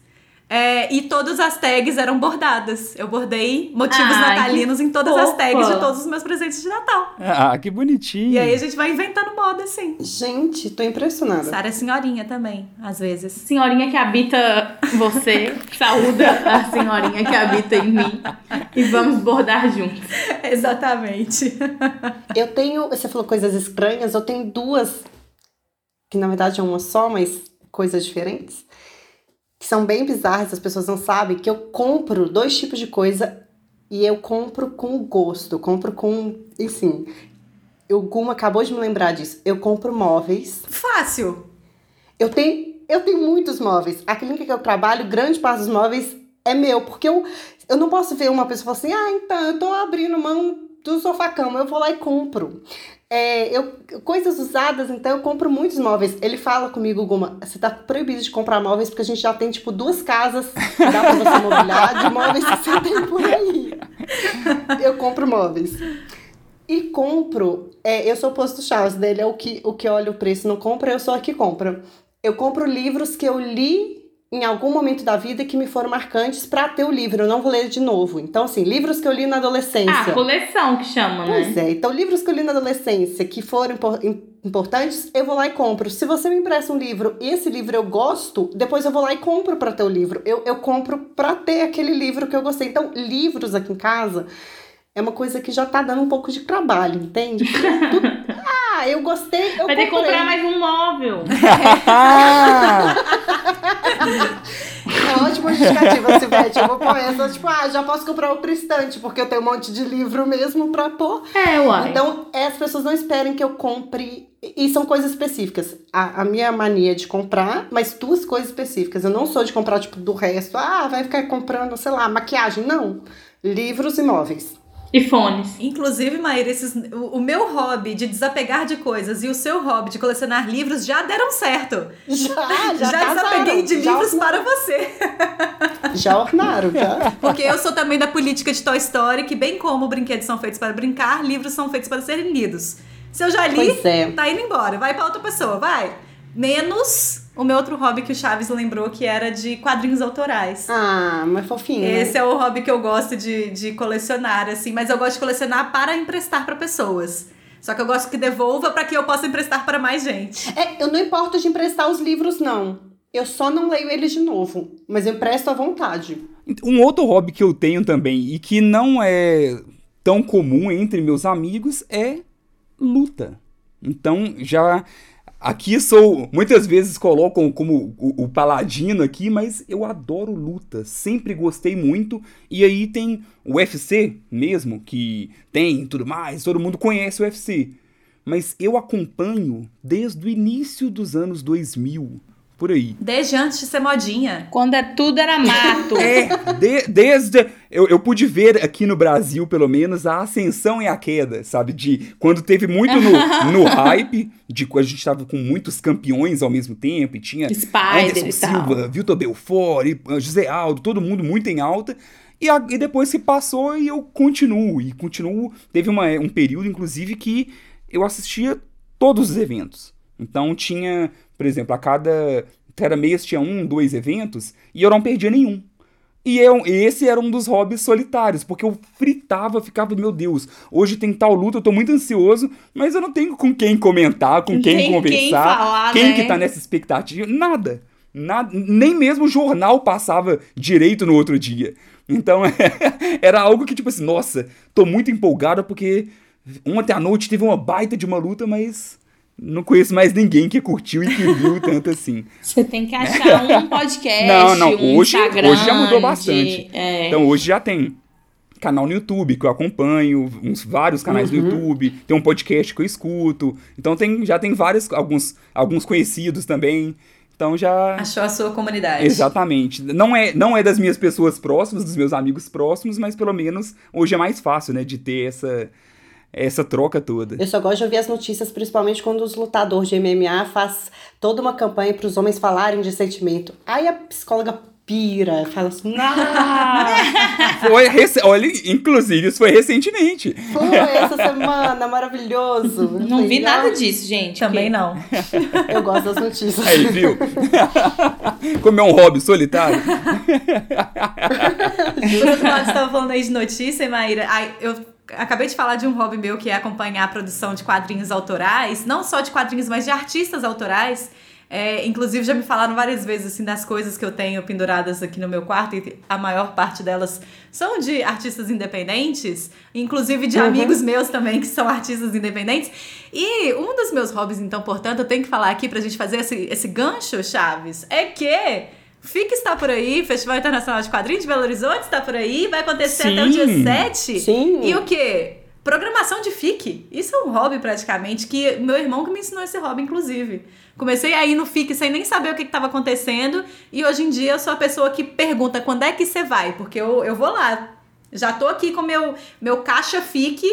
É, e todas as tags eram bordadas. Eu bordei motivos Ai, natalinos em todas que as tags de fofa. todos os meus presentes de Natal. Ah, que bonitinho. E aí a gente vai inventando moda, assim. Gente, tô impressionada. Sara é senhorinha também, às vezes. Senhorinha que habita você, saúda a senhorinha que habita em mim. E vamos bordar juntos. Exatamente. Eu tenho, você falou coisas estranhas, eu tenho duas, que na verdade é uma só, mas coisas diferentes, que são bem bizarras, as pessoas não sabem, que eu compro dois tipos de coisa e eu compro com gosto, compro com, enfim. O Guma acabou de me lembrar disso. Eu compro móveis. Fácil. Eu tenho, eu tenho muitos móveis. A clínica que eu trabalho, grande parte dos móveis é meu, porque eu, eu não posso ver uma pessoa assim, ah, então, eu tô abrindo mão do sofá-cama, eu vou lá e compro. É, eu, coisas usadas, então eu compro muitos móveis. Ele fala comigo, Guma, você tá proibido de comprar móveis porque a gente já tem, tipo, duas casas que dá pra você mobiliar de móveis que você tem por aí. Eu compro móveis. E compro, é, eu sou o oposto do Charles, dele é o que, o que olha o preço não compra, eu sou a que compra. Eu compro livros que eu li em algum momento da vida que me foram marcantes pra ter o livro, eu não vou ler de novo. Então, assim, livros que eu li na adolescência. Ah, coleção que chama, né? Pois é, então livros que eu li na adolescência que foram impor- im- importantes, eu vou lá e compro. Se você me empresta um livro e esse livro eu gosto, depois eu vou lá e compro pra ter o livro. Eu, eu compro pra ter aquele livro que eu gostei. Então, livros aqui em casa é uma coisa que já tá dando um pouco de trabalho, entende? Ah, eu gostei, eu Vai ter que comprei. comprar mais um móvel. Ah! É ótima justificativa, Silvete. Eu vou pôr essa, tipo, ah, já posso comprar outro estante, porque eu tenho um monte de livro mesmo pra pôr. É, uai. Então, as pessoas não esperem que eu compre. E são coisas específicas. A, a minha mania é de comprar, mas duas coisas específicas. Eu não sou de comprar, tipo, do resto. Ah, vai ficar comprando, sei lá, maquiagem. Não. Livros e móveis. E fones. Inclusive, Maíra, esses, o, o meu hobby de desapegar de coisas e o seu hobby de colecionar livros já deram certo. Já, Já, já, desapeguei de já livros ornaram. para você. Já ornaram, já. Porque eu sou também da política de Toy Story, que bem como brinquedos são feitos para brincar, livros são feitos para serem lidos. Se eu já li, é. tá indo embora. Vai pra outra pessoa, vai. Menos o meu outro hobby que o Chaves lembrou, que era de quadrinhos autorais. Ah, mas fofinho. né? Esse é o hobby que eu gosto de, de colecionar, assim, mas eu gosto de colecionar para emprestar para pessoas. Só que eu gosto que devolva para que eu possa emprestar para mais gente. É, eu não importo de emprestar os livros, não. Eu só não leio eles de novo. Mas eu empresto à vontade. Um outro hobby que eu tenho também e que não é tão comum entre meus amigos é luta. Então já aqui sou muitas vezes colocam como o, o paladino aqui, mas eu adoro luta, sempre gostei muito. E aí tem o UFC mesmo que tem tudo mais, todo mundo conhece o UFC. mas eu acompanho desde o início dos anos 2000, por aí. Desde antes de ser modinha. Quando é, tudo era mato. É, de- desde. Eu, eu pude ver aqui no Brasil, pelo menos, a ascensão e a queda, sabe? De quando teve muito no, no hype, de quando a gente tava com muitos campeões ao mesmo tempo, e tinha Spider Anderson e tal. Silva, Vitor Belfort, e, uh, José Aldo, todo mundo muito em alta. E, a- e depois se passou e eu continuo. E continuo. Teve uma- um período, inclusive, que eu assistia todos os eventos. Então tinha, por exemplo, a cada, cada mês tinha um, dois eventos, e eu não perdia nenhum. E eu, esse era um dos hobbies solitários, porque eu fritava, ficava, meu Deus, hoje tem tal luta, eu tô muito ansioso, mas eu não tenho com quem comentar, com quem, Quem- quem conversar, falar, quem né? que tá nessa expectativa, nada. Nada, nem mesmo o jornal passava direito no outro dia. Então era algo que, tipo assim, nossa, tô muito empolgado porque ontem à noite teve uma baita de uma luta, mas não conheço mais ninguém que curtiu e que viu tanto assim. Você tem que achar um podcast, Não, não, um hoje- Instagram hoje já mudou de- bastante. é. Então hoje já tem canal no YouTube que eu acompanho, uns vários canais no YouTube, tem um podcast que eu escuto. Então tem, já tem vários, alguns, alguns conhecidos também. Então já. Achou a sua comunidade. Exatamente. Não é, não é das minhas pessoas próximas, dos meus amigos próximos, mas pelo menos hoje é mais fácil, né, de ter essa, essa troca toda. Eu só gosto de ouvir as notícias, principalmente quando os lutadores de MMA faz toda uma campanha para os homens falarem de sentimento. Aí a psicóloga pira, fala assim, não, Foi, rec- olha, inclusive, isso foi recentemente. foi essa semana, maravilhoso. Não vi "Ah, nada disso, gente. Também porque- não. Eu gosto das notícias. Aí, viu? Como é um hobby solitário. Outro lado, você estava falando aí de notícia, Maíra. Ai, eu acabei de falar de um hobby meu que é acompanhar a produção de quadrinhos autorais, não só de quadrinhos, mas de artistas autorais. É, inclusive, já me falaram várias vezes assim das coisas que eu tenho penduradas aqui no meu quarto, e a maior parte delas são de artistas independentes, inclusive de amigos meus também que são artistas independentes. E um dos meus hobbies, então, portanto, eu tenho que falar aqui pra gente fazer esse, esse gancho, Chaves, é que FIC está por aí, Festival Internacional de Quadrinhos de Belo Horizonte está por aí, vai acontecer até o dia Sim. 7. Sim. E o quê? Programação de FIC. Isso é um hobby praticamente, que meu irmão que me ensinou esse hobby, inclusive. Comecei a ir no FIC sem nem saber o que estava acontecendo, e hoje em dia eu sou a pessoa que pergunta quando é que você vai, porque eu, eu vou lá. Já tô aqui com meu, meu caixa FIC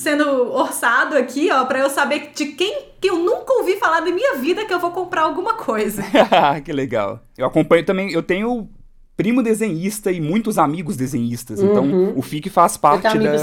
sendo orçado aqui, ó, pra eu saber de quem que eu nunca ouvi falar da minha vida que eu vou comprar alguma coisa. que legal. Eu acompanho também, eu tenho primo desenhista e muitos amigos desenhistas. Então, o FIC faz parte da,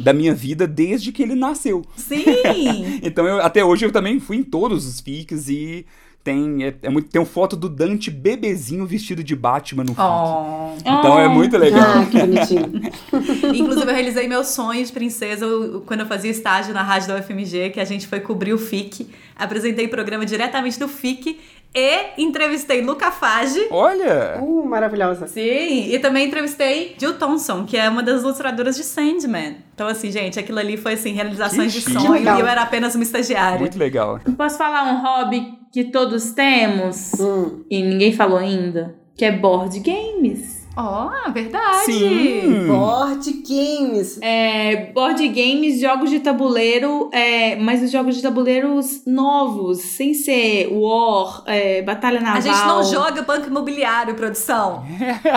da minha vida desde que ele nasceu. Sim! Então, eu- até hoje eu também fui em todos os FICs e tem, é, é muito, tem uma foto do Dante bebezinho vestido de Batman no oh. Então é Oh. muito legal. Ah, que bonitinho. Inclusive, eu realizei meu sonho de princesa quando eu fazia estágio na rádio da UFMG, que a gente foi cobrir o FIC. Apresentei o programa diretamente do FIC e entrevistei Luca Fage. Olha! Uh, maravilhosa. Sim, e também entrevistei Jill Thompson, que é uma das ilustradoras de Sandman. Então, assim, gente, aquilo ali foi, assim, realizações Que de sonho e eu era apenas uma estagiária. Muito legal. Posso falar um hobby que todos temos Hum. e ninguém falou ainda? Que é board games. Ó, verdade! Sim! Board games. É, board games, jogos de tabuleiro, é, mas os jogos de tabuleiros novos, sem ser War, é, Batalha Naval. A gente não joga banco imobiliário, produção.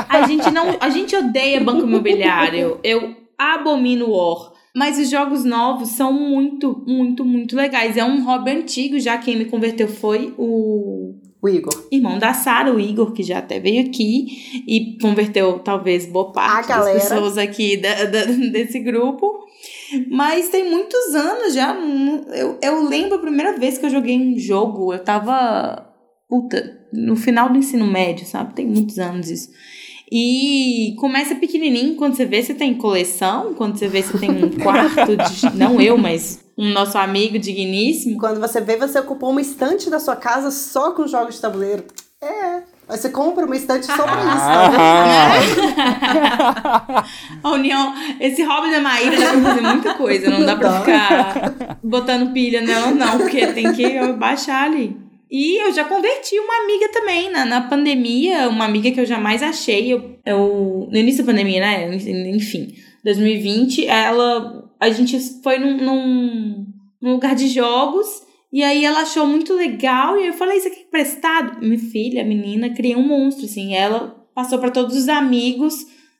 A gente não, a gente odeia banco imobiliário. Eu abomino War. Mas os jogos novos são muito, muito, muito legais. É um hobby antigo, já quem me converteu foi o O Igor. irmão da Sara, o Igor, que já até veio aqui e converteu talvez boa parte das pessoas aqui da- da- desse grupo. Mas tem muitos anos já. Eu, eu lembro a primeira vez que eu joguei um jogo, eu tava. Puta, no final do ensino médio, sabe? Tem muitos anos isso. E começa pequenininho, quando você vê, você tem coleção, quando você vê, você tem um quarto, de, não eu, mas um nosso amigo digníssimo. Quando você vê, você ocupou uma estante da sua casa só com jogos de tabuleiro. É. Aí você compra uma estante só pra isso, tá? A união, esse hobby da Maíra dá pra fazer muita coisa, não dá pra ficar botando pilha nela, não, porque tem que baixar ali. E eu já converti uma amiga também, na, na pandemia, uma amiga que eu jamais achei, eu, eu, no início da pandemia, né, enfim, 2020, ela, a gente foi num, num, num lugar de jogos. E aí ela achou muito legal. E eu falei, isso aqui é emprestado? Minha filha, a menina, criou um monstro, assim. Ela passou para todos os amigos.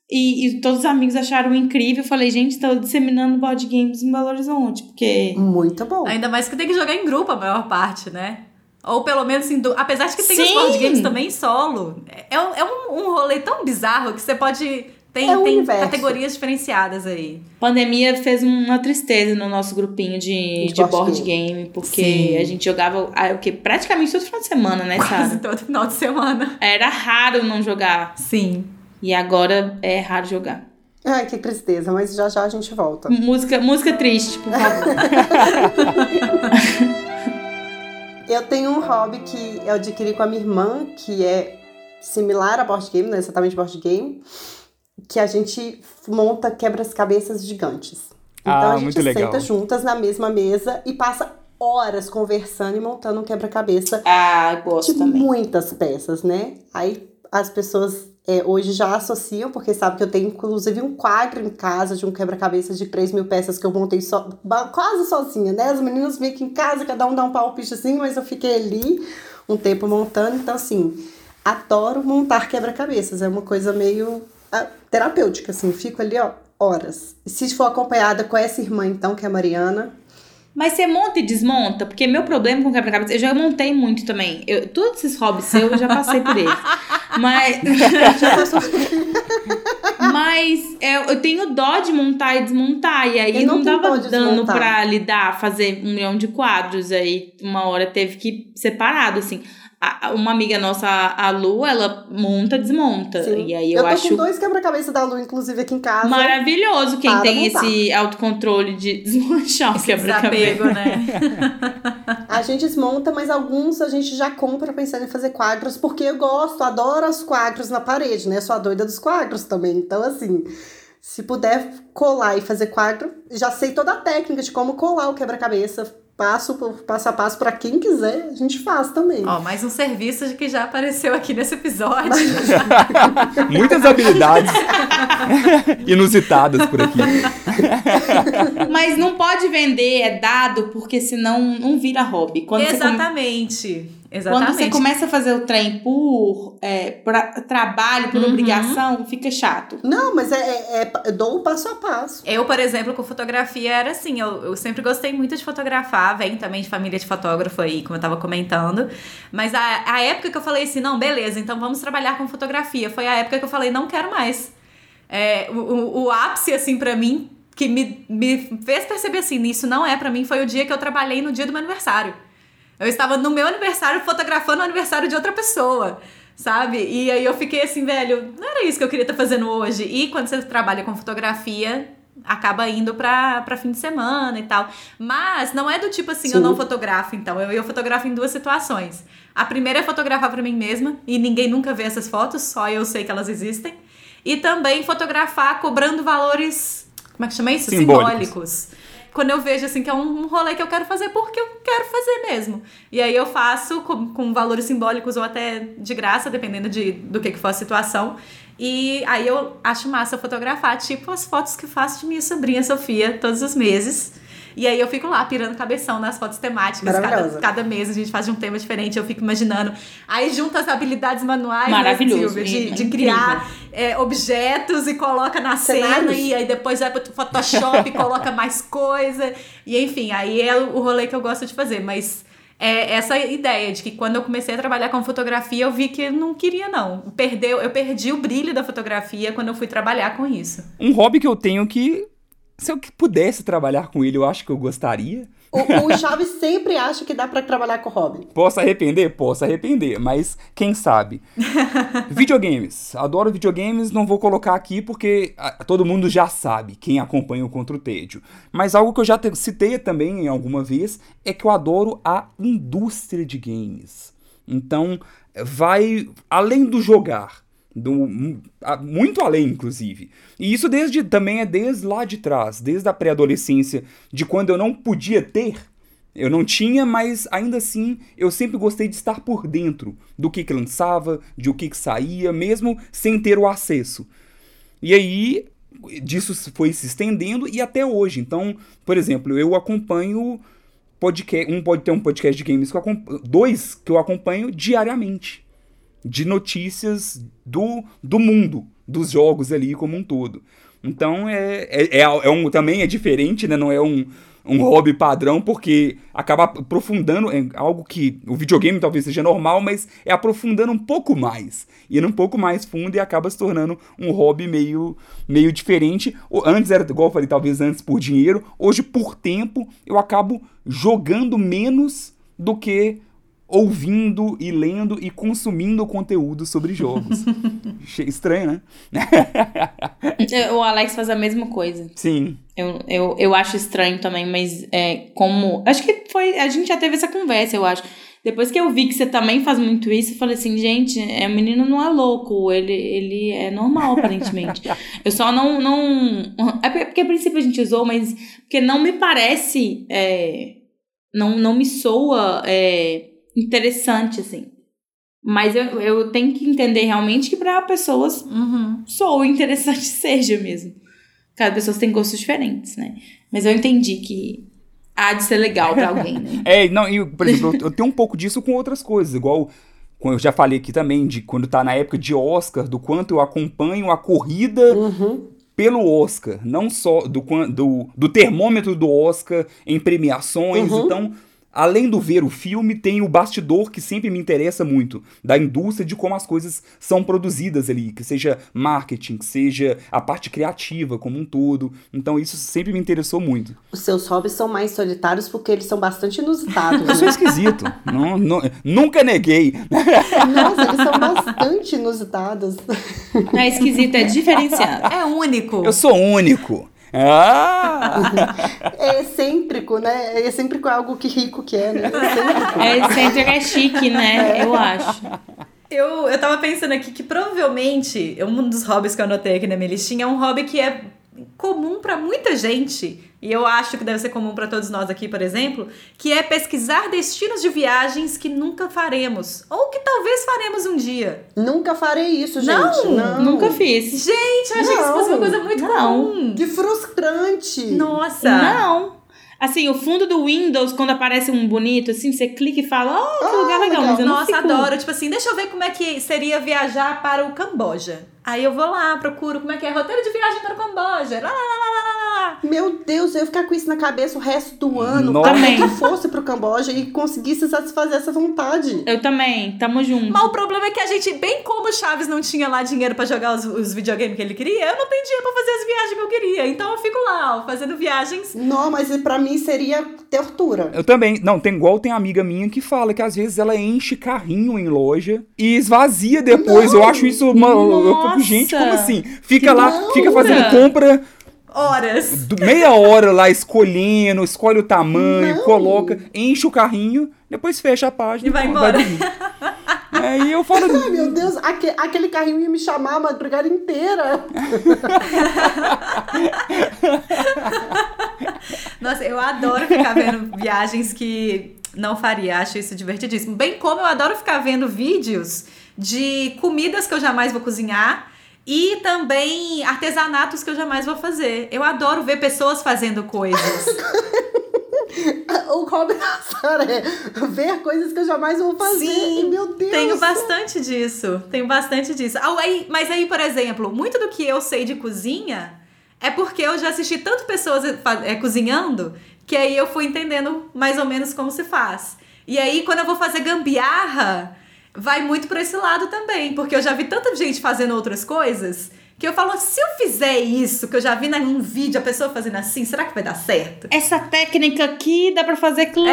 E, e, todos os amigos acharam incrível. Eu falei, gente, tô disseminando board games em Belo Horizonte, porque... Muito bom. Ainda mais que tem que jogar em grupo a maior parte, né? Ou pelo menos, assim, do... apesar de que tem Sim. os board games também solo. É, é um, um rolê tão bizarro que você pode tem, é tem categorias diferenciadas aí. Pandemia fez uma tristeza no nosso grupinho de, de, de board game, game porque Sim. a gente jogava ah, o que praticamente todo final de semana, né, Quase todo final de semana. Era raro não jogar. Sim. E agora é raro jogar. Ai, que tristeza, mas já já a gente volta. Música, música triste, por favor. eu tenho um hobby que eu adquiri com a minha irmã, que é similar a board game, não é exatamente board game que a gente monta quebras-cabeças gigantes. Então ah, a gente muito legal. senta juntas na mesma mesa e passa horas conversando e montando um quebra-cabeça ah, gosto de também. muitas peças, né? Aí as pessoas é, hoje já associam, porque sabe que eu tenho inclusive um quadro em casa de um quebra-cabeça de 3 mil peças que eu montei so, quase sozinha, né? As meninas vêm aqui em casa, cada um dá um palpite assim, mas eu fiquei ali um tempo montando, então assim, adoro montar quebra-cabeças, é uma coisa meio terapêutica, assim, fico ali, ó, horas. E se for acompanhada com essa irmã, então, que é a Mariana. Mas você monta e desmonta? Porque meu problema com quebra-cabeça, eu já montei muito também. Eu, todos esses hobbies seus, eu já passei por eles. Mas. Mas eu, eu, tenho dó de montar e desmontar. E aí não, não dava dano pra lidar, fazer um milhão de quadros. Aí uma hora teve que separado, assim uma amiga nossa, a Lu, ela monta, desmonta. Sim. E aí eu, eu tô acho. com dois quebra-cabeça da Lu, inclusive, aqui em casa. Maravilhoso quem tem montar. esse autocontrole de desmanchar o quebra-cabeça. né? a gente desmonta, mas alguns a gente já compra pensando em fazer quadros, porque eu gosto, adoro os quadros na parede, né? Eu sou a doida dos quadros também. Então, assim. Se puder colar e fazer quadro, já sei toda a técnica de como colar o quebra-cabeça, passo passo a passo para quem quiser, a gente faz também. Ó, mais um serviço de que já apareceu aqui nesse episódio. Muitas habilidades inusitadas por aqui. Mas não pode vender, é dado, porque senão não vira hobby. Quando Exatamente. Exatamente. Quando você começa a fazer o trem por é, pra, trabalho, por uhum. obrigação, fica chato. Não, mas é, é, é, dou o passo a passo. Eu, por exemplo, com fotografia era assim, eu, eu sempre gostei muito de fotografar, vem também de família de fotógrafo aí, como eu tava comentando. Mas a, a época que eu falei assim, não, beleza, então vamos trabalhar com fotografia, foi a época que eu falei, não quero mais. É, o, o, o ápice, assim, para mim, que me, me fez perceber assim, isso não é para mim, foi o dia que eu trabalhei no dia do meu aniversário. Eu estava no meu aniversário fotografando o aniversário de outra pessoa, sabe? E aí eu fiquei assim, velho, não era isso que eu queria estar fazendo hoje. E quando você trabalha com fotografia, acaba indo pra, pra fim de semana e tal. Mas não é do tipo assim, Sim. eu não fotografo, então. Eu, eu fotografo em duas situações. A primeira é fotografar para mim mesma, e ninguém nunca vê essas fotos, só eu sei que elas existem. E também fotografar cobrando valores. Como é que chama isso? Simbólicos. Simbólicos quando eu vejo assim que é um rolê que eu quero fazer porque eu quero fazer mesmo. E aí eu faço com, com valores simbólicos ou até de graça, dependendo de, do que, que for a situação. E aí eu acho massa fotografar, tipo as fotos que faço de minha sobrinha Sofia todos os meses. E aí eu fico lá pirando cabeção nas fotos temáticas. Cada, cada mês a gente faz um tema diferente, eu fico imaginando. Aí junta as habilidades manuais, né, Maravilhoso, né, Silvia, de, de criar é, objetos e coloca na Cenários. cena, e aí depois vai pro Photoshop e coloca mais coisa. E enfim, aí é o rolê que eu gosto de fazer. Mas é essa ideia de que quando eu comecei a trabalhar com fotografia, eu vi que eu não queria, não. Perdeu, eu perdi o brilho da fotografia quando eu fui trabalhar com isso. Um hobby que eu tenho que se eu pudesse trabalhar com ele, eu acho que eu gostaria. O, o Chaves sempre acha que dá para trabalhar com o Robin. Posso arrepender? Posso arrepender, mas quem sabe? videogames. Adoro videogames, não vou colocar aqui porque todo mundo já sabe, quem acompanha o Contra o Tédio. Mas algo que eu já citei também em alguma vez é que eu adoro a indústria de games. Então, vai além do jogar do, muito além, inclusive. E isso desde também é desde lá de trás, desde a pré-adolescência, de quando eu não podia ter. Eu não tinha, mas ainda assim eu sempre gostei de estar por dentro do que, que lançava, de o que, que saía, mesmo sem ter o acesso. E aí disso foi se estendendo e até hoje. Então, por exemplo, eu acompanho podcast, um pode ter um podcast de games que eu dois que eu acompanho diariamente. De notícias do, do mundo, dos jogos ali como um todo. Então é, é, é, é um, também é diferente, né? Não é um, um hobby padrão, porque acaba aprofundando em algo que o videogame talvez seja normal, mas é aprofundando um pouco mais, indo um pouco mais fundo e acaba se tornando um hobby meio, meio diferente. Antes era, igual eu falei, talvez antes por dinheiro, hoje por tempo eu acabo jogando menos do que ouvindo e lendo e consumindo conteúdo sobre jogos. Estranho, né? o Alex faz a mesma coisa. Sim. Eu, eu, eu acho estranho também, mas é como. Acho que foi. A gente já teve essa conversa, eu acho. Depois que eu vi que você também faz muito isso, eu falei assim, gente, é, o menino não é louco, ele, ele é normal, aparentemente. eu só não, não. É porque a princípio a gente usou, mas porque não me parece. É, não, não me soa. É, interessante, assim. Mas eu, eu tenho que entender realmente que para pessoas uhum. sou interessante seja mesmo. Cada pessoa tem gostos diferentes, né? Mas eu entendi que há de ser legal para alguém, né? é, não, e, por exemplo, eu, eu tenho um pouco disso com outras coisas, igual eu já falei aqui também de quando tá na época de Oscar, do quanto eu acompanho a corrida Uhum. pelo Oscar, não só do, quan- do, do termômetro do Oscar em premiações. Uhum. Então, além do ver o filme, tem o bastidor que sempre me interessa muito, da indústria, de como as coisas são produzidas ali, que seja marketing, que seja a parte criativa como um todo. Então, isso sempre me interessou muito. Os seus hobbies são mais solitários porque eles são bastante inusitados. Eu sou né? esquisito. não, não- nunca neguei. Nossa, eles são bastante inusitados. Não é esquisito, é diferenciado. É único. Eu sou único. Ah! É excêntrico, né? É excêntrico é algo que rico que é, né? Excêntrico. É excêntrico, é chique, né? Eu acho. Eu, eu tava pensando aqui que provavelmente um dos hobbies que eu anotei aqui na minha listinha é um hobby que é comum pra muita gente. E eu acho que deve ser comum pra todos nós aqui, por exemplo, que é pesquisar destinos de viagens que nunca faremos. Ou que talvez faremos um dia. Nunca farei isso, gente. Não, Não, Nunca fiz. Gente, eu achei que isso fosse uma coisa muito Não. comum. Que frustrante. Nossa! Não. Assim, o fundo do Windows, quando aparece um bonito, assim, você clica e fala, oh, que Ah, lugar legal. legal. Mas eu não Nossa, fico... adoro. Tipo assim, deixa eu ver como é que seria viajar para o Camboja. Aí eu vou lá, procuro como é que é roteiro de viagem para o Camboja. Lá, lá, lá, lá. Meu Deus, eu ia ficar com isso na cabeça o resto do ano. Nossa. É Também. que fosse pro Camboja e conseguisse satisfazer essa vontade. Eu também, tamo junto. Mas o problema é que a gente, bem como o Chaves não tinha lá dinheiro pra jogar os, os videogames que ele queria, eu não tenho dinheiro pra fazer as viagens que eu queria. Então eu fico lá, ó, fazendo viagens. Não, mas pra mim seria tortura. Eu também. Não, tem igual tem amiga minha que fala que às vezes ela enche carrinho em loja e esvazia depois. Não. Eu acho isso uma. Eu gente, como assim? Fica lá, Não. fica fazendo compra Horas. meia hora lá escolhendo, escolhe o tamanho, Não. coloca, enche o carrinho, depois fecha a página E vai embora. dormir. Aí eu falo. Ai, meu Deus, aque- aquele carrinho ia me chamar a madrugada inteira. Nossa, eu adoro ficar vendo viagens que não faria. Acho isso divertidíssimo. Bem como eu adoro ficar vendo vídeos de comidas que eu jamais vou cozinhar. E também artesanatos que eu jamais vou fazer. Eu adoro ver pessoas fazendo coisas. O hobby da Sara é ver coisas que eu jamais vou fazer. Sim, E, meu Deus. Tenho bastante disso. Tenho bastante disso. Mas aí, por exemplo, muito do que eu sei de cozinha é porque eu já assisti tanto pessoas fa- é, cozinhando que aí eu fui entendendo mais ou menos como se faz. E aí, quando eu vou fazer gambiarra, vai muito por esse lado também. Porque eu já vi tanta gente fazendo outras coisas que eu falo, se eu fizer isso, que eu já vi num vídeo a pessoa fazendo assim, será que vai dar certo? Essa técnica aqui dá pra fazer clean,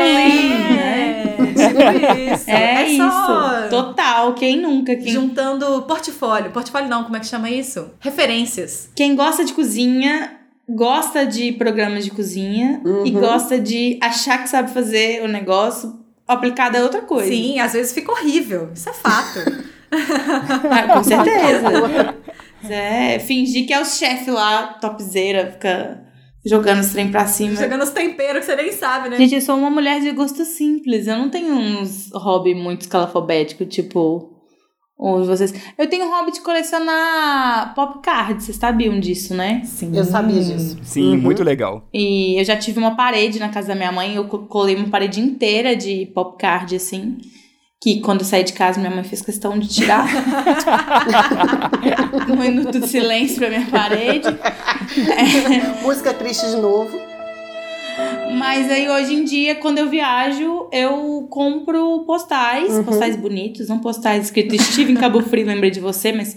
né? É, tipo isso. É, É só isso. Total. Quem nunca? Quem, Juntando portfólio. Portfólio não, como é que chama isso? Referências. quem gosta de cozinha, gosta de programas de cozinha e Uhum. gosta de achar que sabe fazer o negócio aplicado a outra coisa. Sim, às vezes fica horrível. Isso é fato. Ah, com certeza. é, fingir que é o chefe lá, topzeira, fica jogando os trem pra cima. Jogando os temperos que você nem sabe, né? Gente, eu sou uma mulher de gosto simples. Eu não tenho uns hobby muito escalafobético, tipo Ou vocês. Eu tenho o hobby de colecionar pop cards, vocês sabiam disso, né? Sim. Eu sabia disso. Sim, Uhum. muito legal. E eu já tive uma parede na casa da minha mãe, eu co- colei uma parede inteira de pop card, assim. Que quando eu saí de casa, minha mãe fez questão de tirar. um minuto de silêncio pra minha parede. Música triste de novo. Mas aí hoje em dia, quando eu viajo, eu compro postais, Uhum. postais bonitos, não postais escritos Steve em Cabo Frio, lembrei de você, mas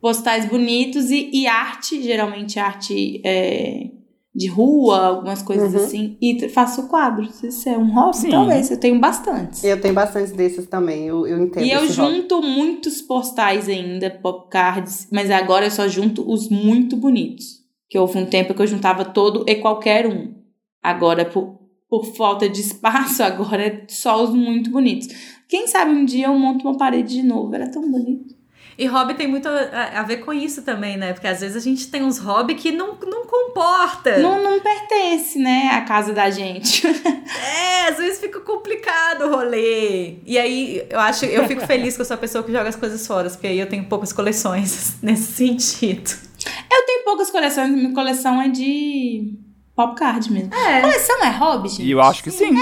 postais bonitos e, e arte, geralmente arte é, de rua, algumas coisas Uhum. assim. E faço quadros. Isso é um hobby? Sim. Talvez, eu tenho bastantes. Eu tenho bastante desses também, eu, eu entendo E eu esse hobby. junto muitos postais ainda, pop cards, mas agora eu ssó junto os muito bonitos. Que houve um tempo que eu juntava todo e qualquer um. Agora, por, por falta de espaço, agora é só os muito bonitos. Quem sabe um dia eu monto uma parede de novo, era tão bonito. E hobby tem muito a, a ver com isso também, né? Porque às vezes a gente tem uns hobby que não, não comporta. Não, não pertence, né, à casa da gente. É, às vezes fica complicado o rolê. E aí, eu acho, eu fico feliz que eu sou a pessoa que joga as coisas fora, porque aí eu tenho poucas coleções nesse sentido. Eu tenho poucas coleções, minha coleção é de pop card mesmo. É. Coleção é hobby, gente? Eu acho que sim.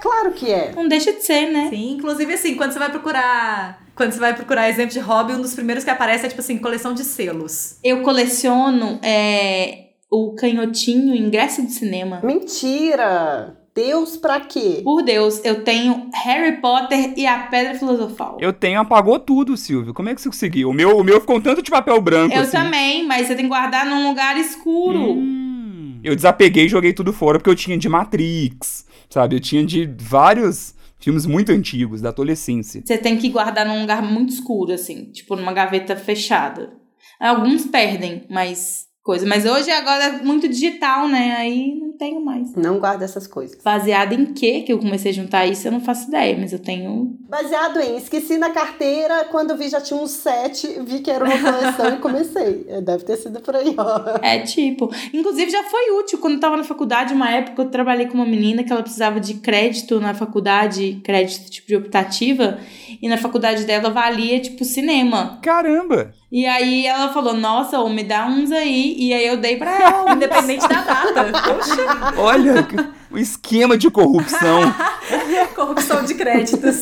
Claro que é. Não deixa de ser, né? Sim, inclusive assim, quando você vai procurar. Quando você vai procurar exemplo de hobby, um dos primeiros que aparece é tipo assim, coleção de selos. Eu coleciono é, o canhotinho ingresso de cinema. Mentira! Deus pra quê? Por Deus, eu tenho Harry Potter e a Pedra Filosofal. Eu tenho, apagou tudo, Silvio. Como é que você conseguiu? O meu, o meu ficou um tanto de papel branco. Eu assim. também, mas você tem que guardar num lugar escuro. Hum. Eu desapeguei e joguei tudo fora porque eu tinha de Matrix, sabe? Eu tinha de vários filmes muito antigos, da adolescência. Você tem que guardar num lugar muito escuro, assim, tipo numa gaveta fechada. Alguns perdem, mas coisa. Mas hoje agora é muito digital, né? Aí não tenho mais. Não guarda essas coisas. Baseado em quê que eu comecei a juntar isso, eu não faço ideia, mas eu tenho. Baseado em, esqueci na carteira, quando vi já tinha uns sete, vi que era uma coleção e comecei. É, Deve ter sido por aí, ó. É tipo. Inclusive já foi útil. Quando eu tava na faculdade, uma época eu trabalhei com uma menina que ela precisava de crédito na faculdade, crédito tipo de optativa, e na faculdade dela valia tipo cinema. Caramba! E aí ela falou: Nossa, ô, me dá uns aí. E aí eu dei pra ela. Independente da data. Poxa, Olha o esquema de corrupção. corrupção de créditos.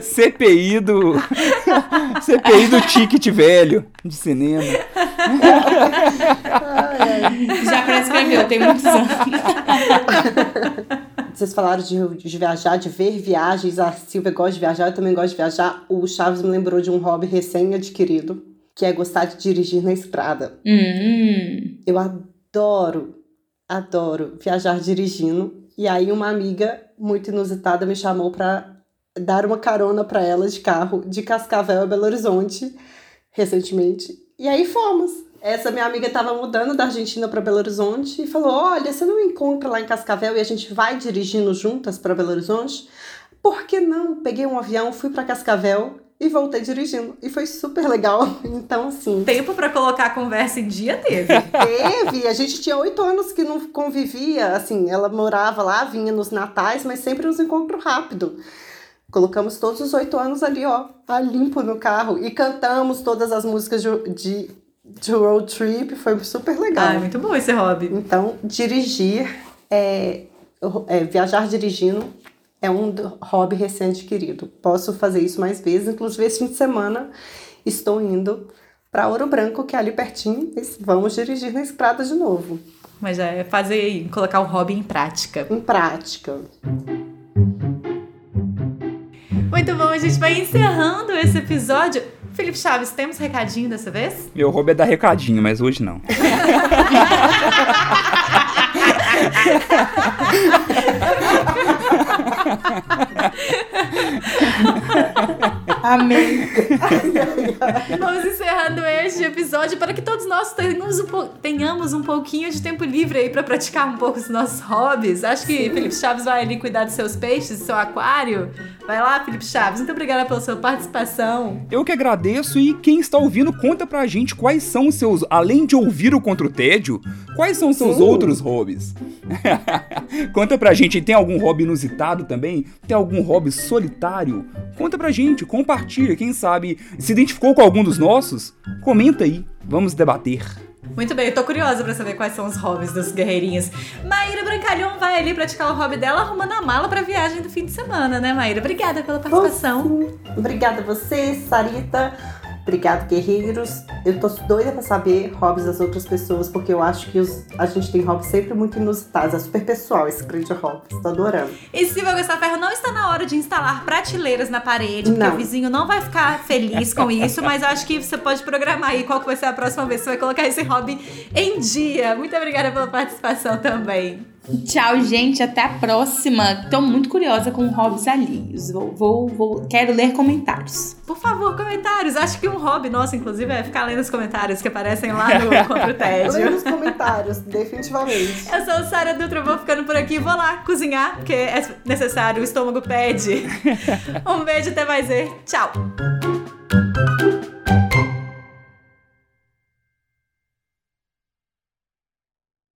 CPI do. CPI do ticket velho de cinema. Já prescreveu, tem muitos anos. Vocês falaram de, de viajar, de ver viagens. A Silvia gosta de viajar, eu também gosto de viajar. O Chaves me lembrou de um hobby recém-adquirido, que é gostar de dirigir na estrada. Hum. Eu adoro, adoro viajar dirigindo. E aí uma amiga muito inusitada me chamou pra dar uma carona pra ela de carro de Cascavel a Belo Horizonte recentemente. E aí fomos. Essa minha amiga estava mudando da Argentina para Belo Horizonte e falou: "Olha, você não me encontra lá em Cascavel e a gente vai dirigindo juntas para Belo Horizonte?" Por que não? Peguei um avião, fui para Cascavel e voltei dirigindo. E foi super legal. Então, assim, Tempo pra colocar a conversa em dia teve. Teve, a gente tinha oito anos que não convivia, assim, ela morava lá, vinha nos natais, mas sempre nos encontros rápido. Colocamos todos os oito anos ali, ó, a limpo no carro e cantamos todas as músicas de, de, de road trip, foi super legal. Ah, é muito bom esse hobby. Então, dirigir, é, é, viajar dirigindo é um hobby recém-adquirido. Posso fazer isso mais vezes, inclusive esse fim de semana estou indo para Ouro Branco, que é ali pertinho, mas vamos dirigir na estrada de novo, Mas já é fazer, colocar o hobby em prática. em prática. Muito bom, a gente vai encerrando esse episódio. Felipe Chaves, temos recadinho dessa vez? Meu hobby é dar recadinho, mas hoje não. Amém. Vamos encerrando este episódio para que todos nós tenhamos um, po- tenhamos um pouquinho de tempo livre aí para praticar um pouco os nossos hobbies. Acho que Felipe Chaves vai ali cuidar dos seus peixes, do seu aquário. Vai lá, Felipe Chaves. Muito obrigada pela sua participação. Eu que agradeço e quem está ouvindo, conta pra gente quais são os seus, além de ouvir o Contra o Tédio, quais são os seus Sim. outros hobbies? conta pra gente, tem algum hobby inusitado também? Tem algum hobby solitário? Conta pra gente, compartilha, quem sabe se identificou com algum dos nossos? Comenta aí, vamos debater. Muito bem, eu tô curiosa pra saber quais são os hobbies dos guerreirinhos. Maíra Brancalhão vai ali praticar o hobby dela arrumando a mala pra viagem do fim de semana, né, Maíra? Obrigada pela participação. Obrigada a você, Sarita. Obrigado, guerreiros. Eu tô doida pra saber hobbies das outras pessoas, porque eu acho que os- a gente tem hobbies sempre muito inusitados. É super pessoal esse grande hobby. Tô adorando. E Silvia Gustavo Ferro, não está na hora de instalar prateleiras na parede, porque Não. o vizinho não vai ficar feliz com isso, mas eu acho que você pode programar aí qual que vai ser a próxima vez que você vai colocar esse hobby em dia. Muito obrigada pela participação também. Tchau, gente. Até a próxima. Tô muito curiosa com hobbies alheios. Vou, vou, vou- quero ler comentários. Por favor, comentários. Acho que um hobby nosso, inclusive, é ficar lendo os comentários que aparecem lá no Contra o Tédio. nos comentários, definitivamente. Eu sou Sara Dutra, vou ficando por aqui. Vou lá cozinhar, porque é necessário, o estômago pede. Um beijo, até mais ver. Tchau.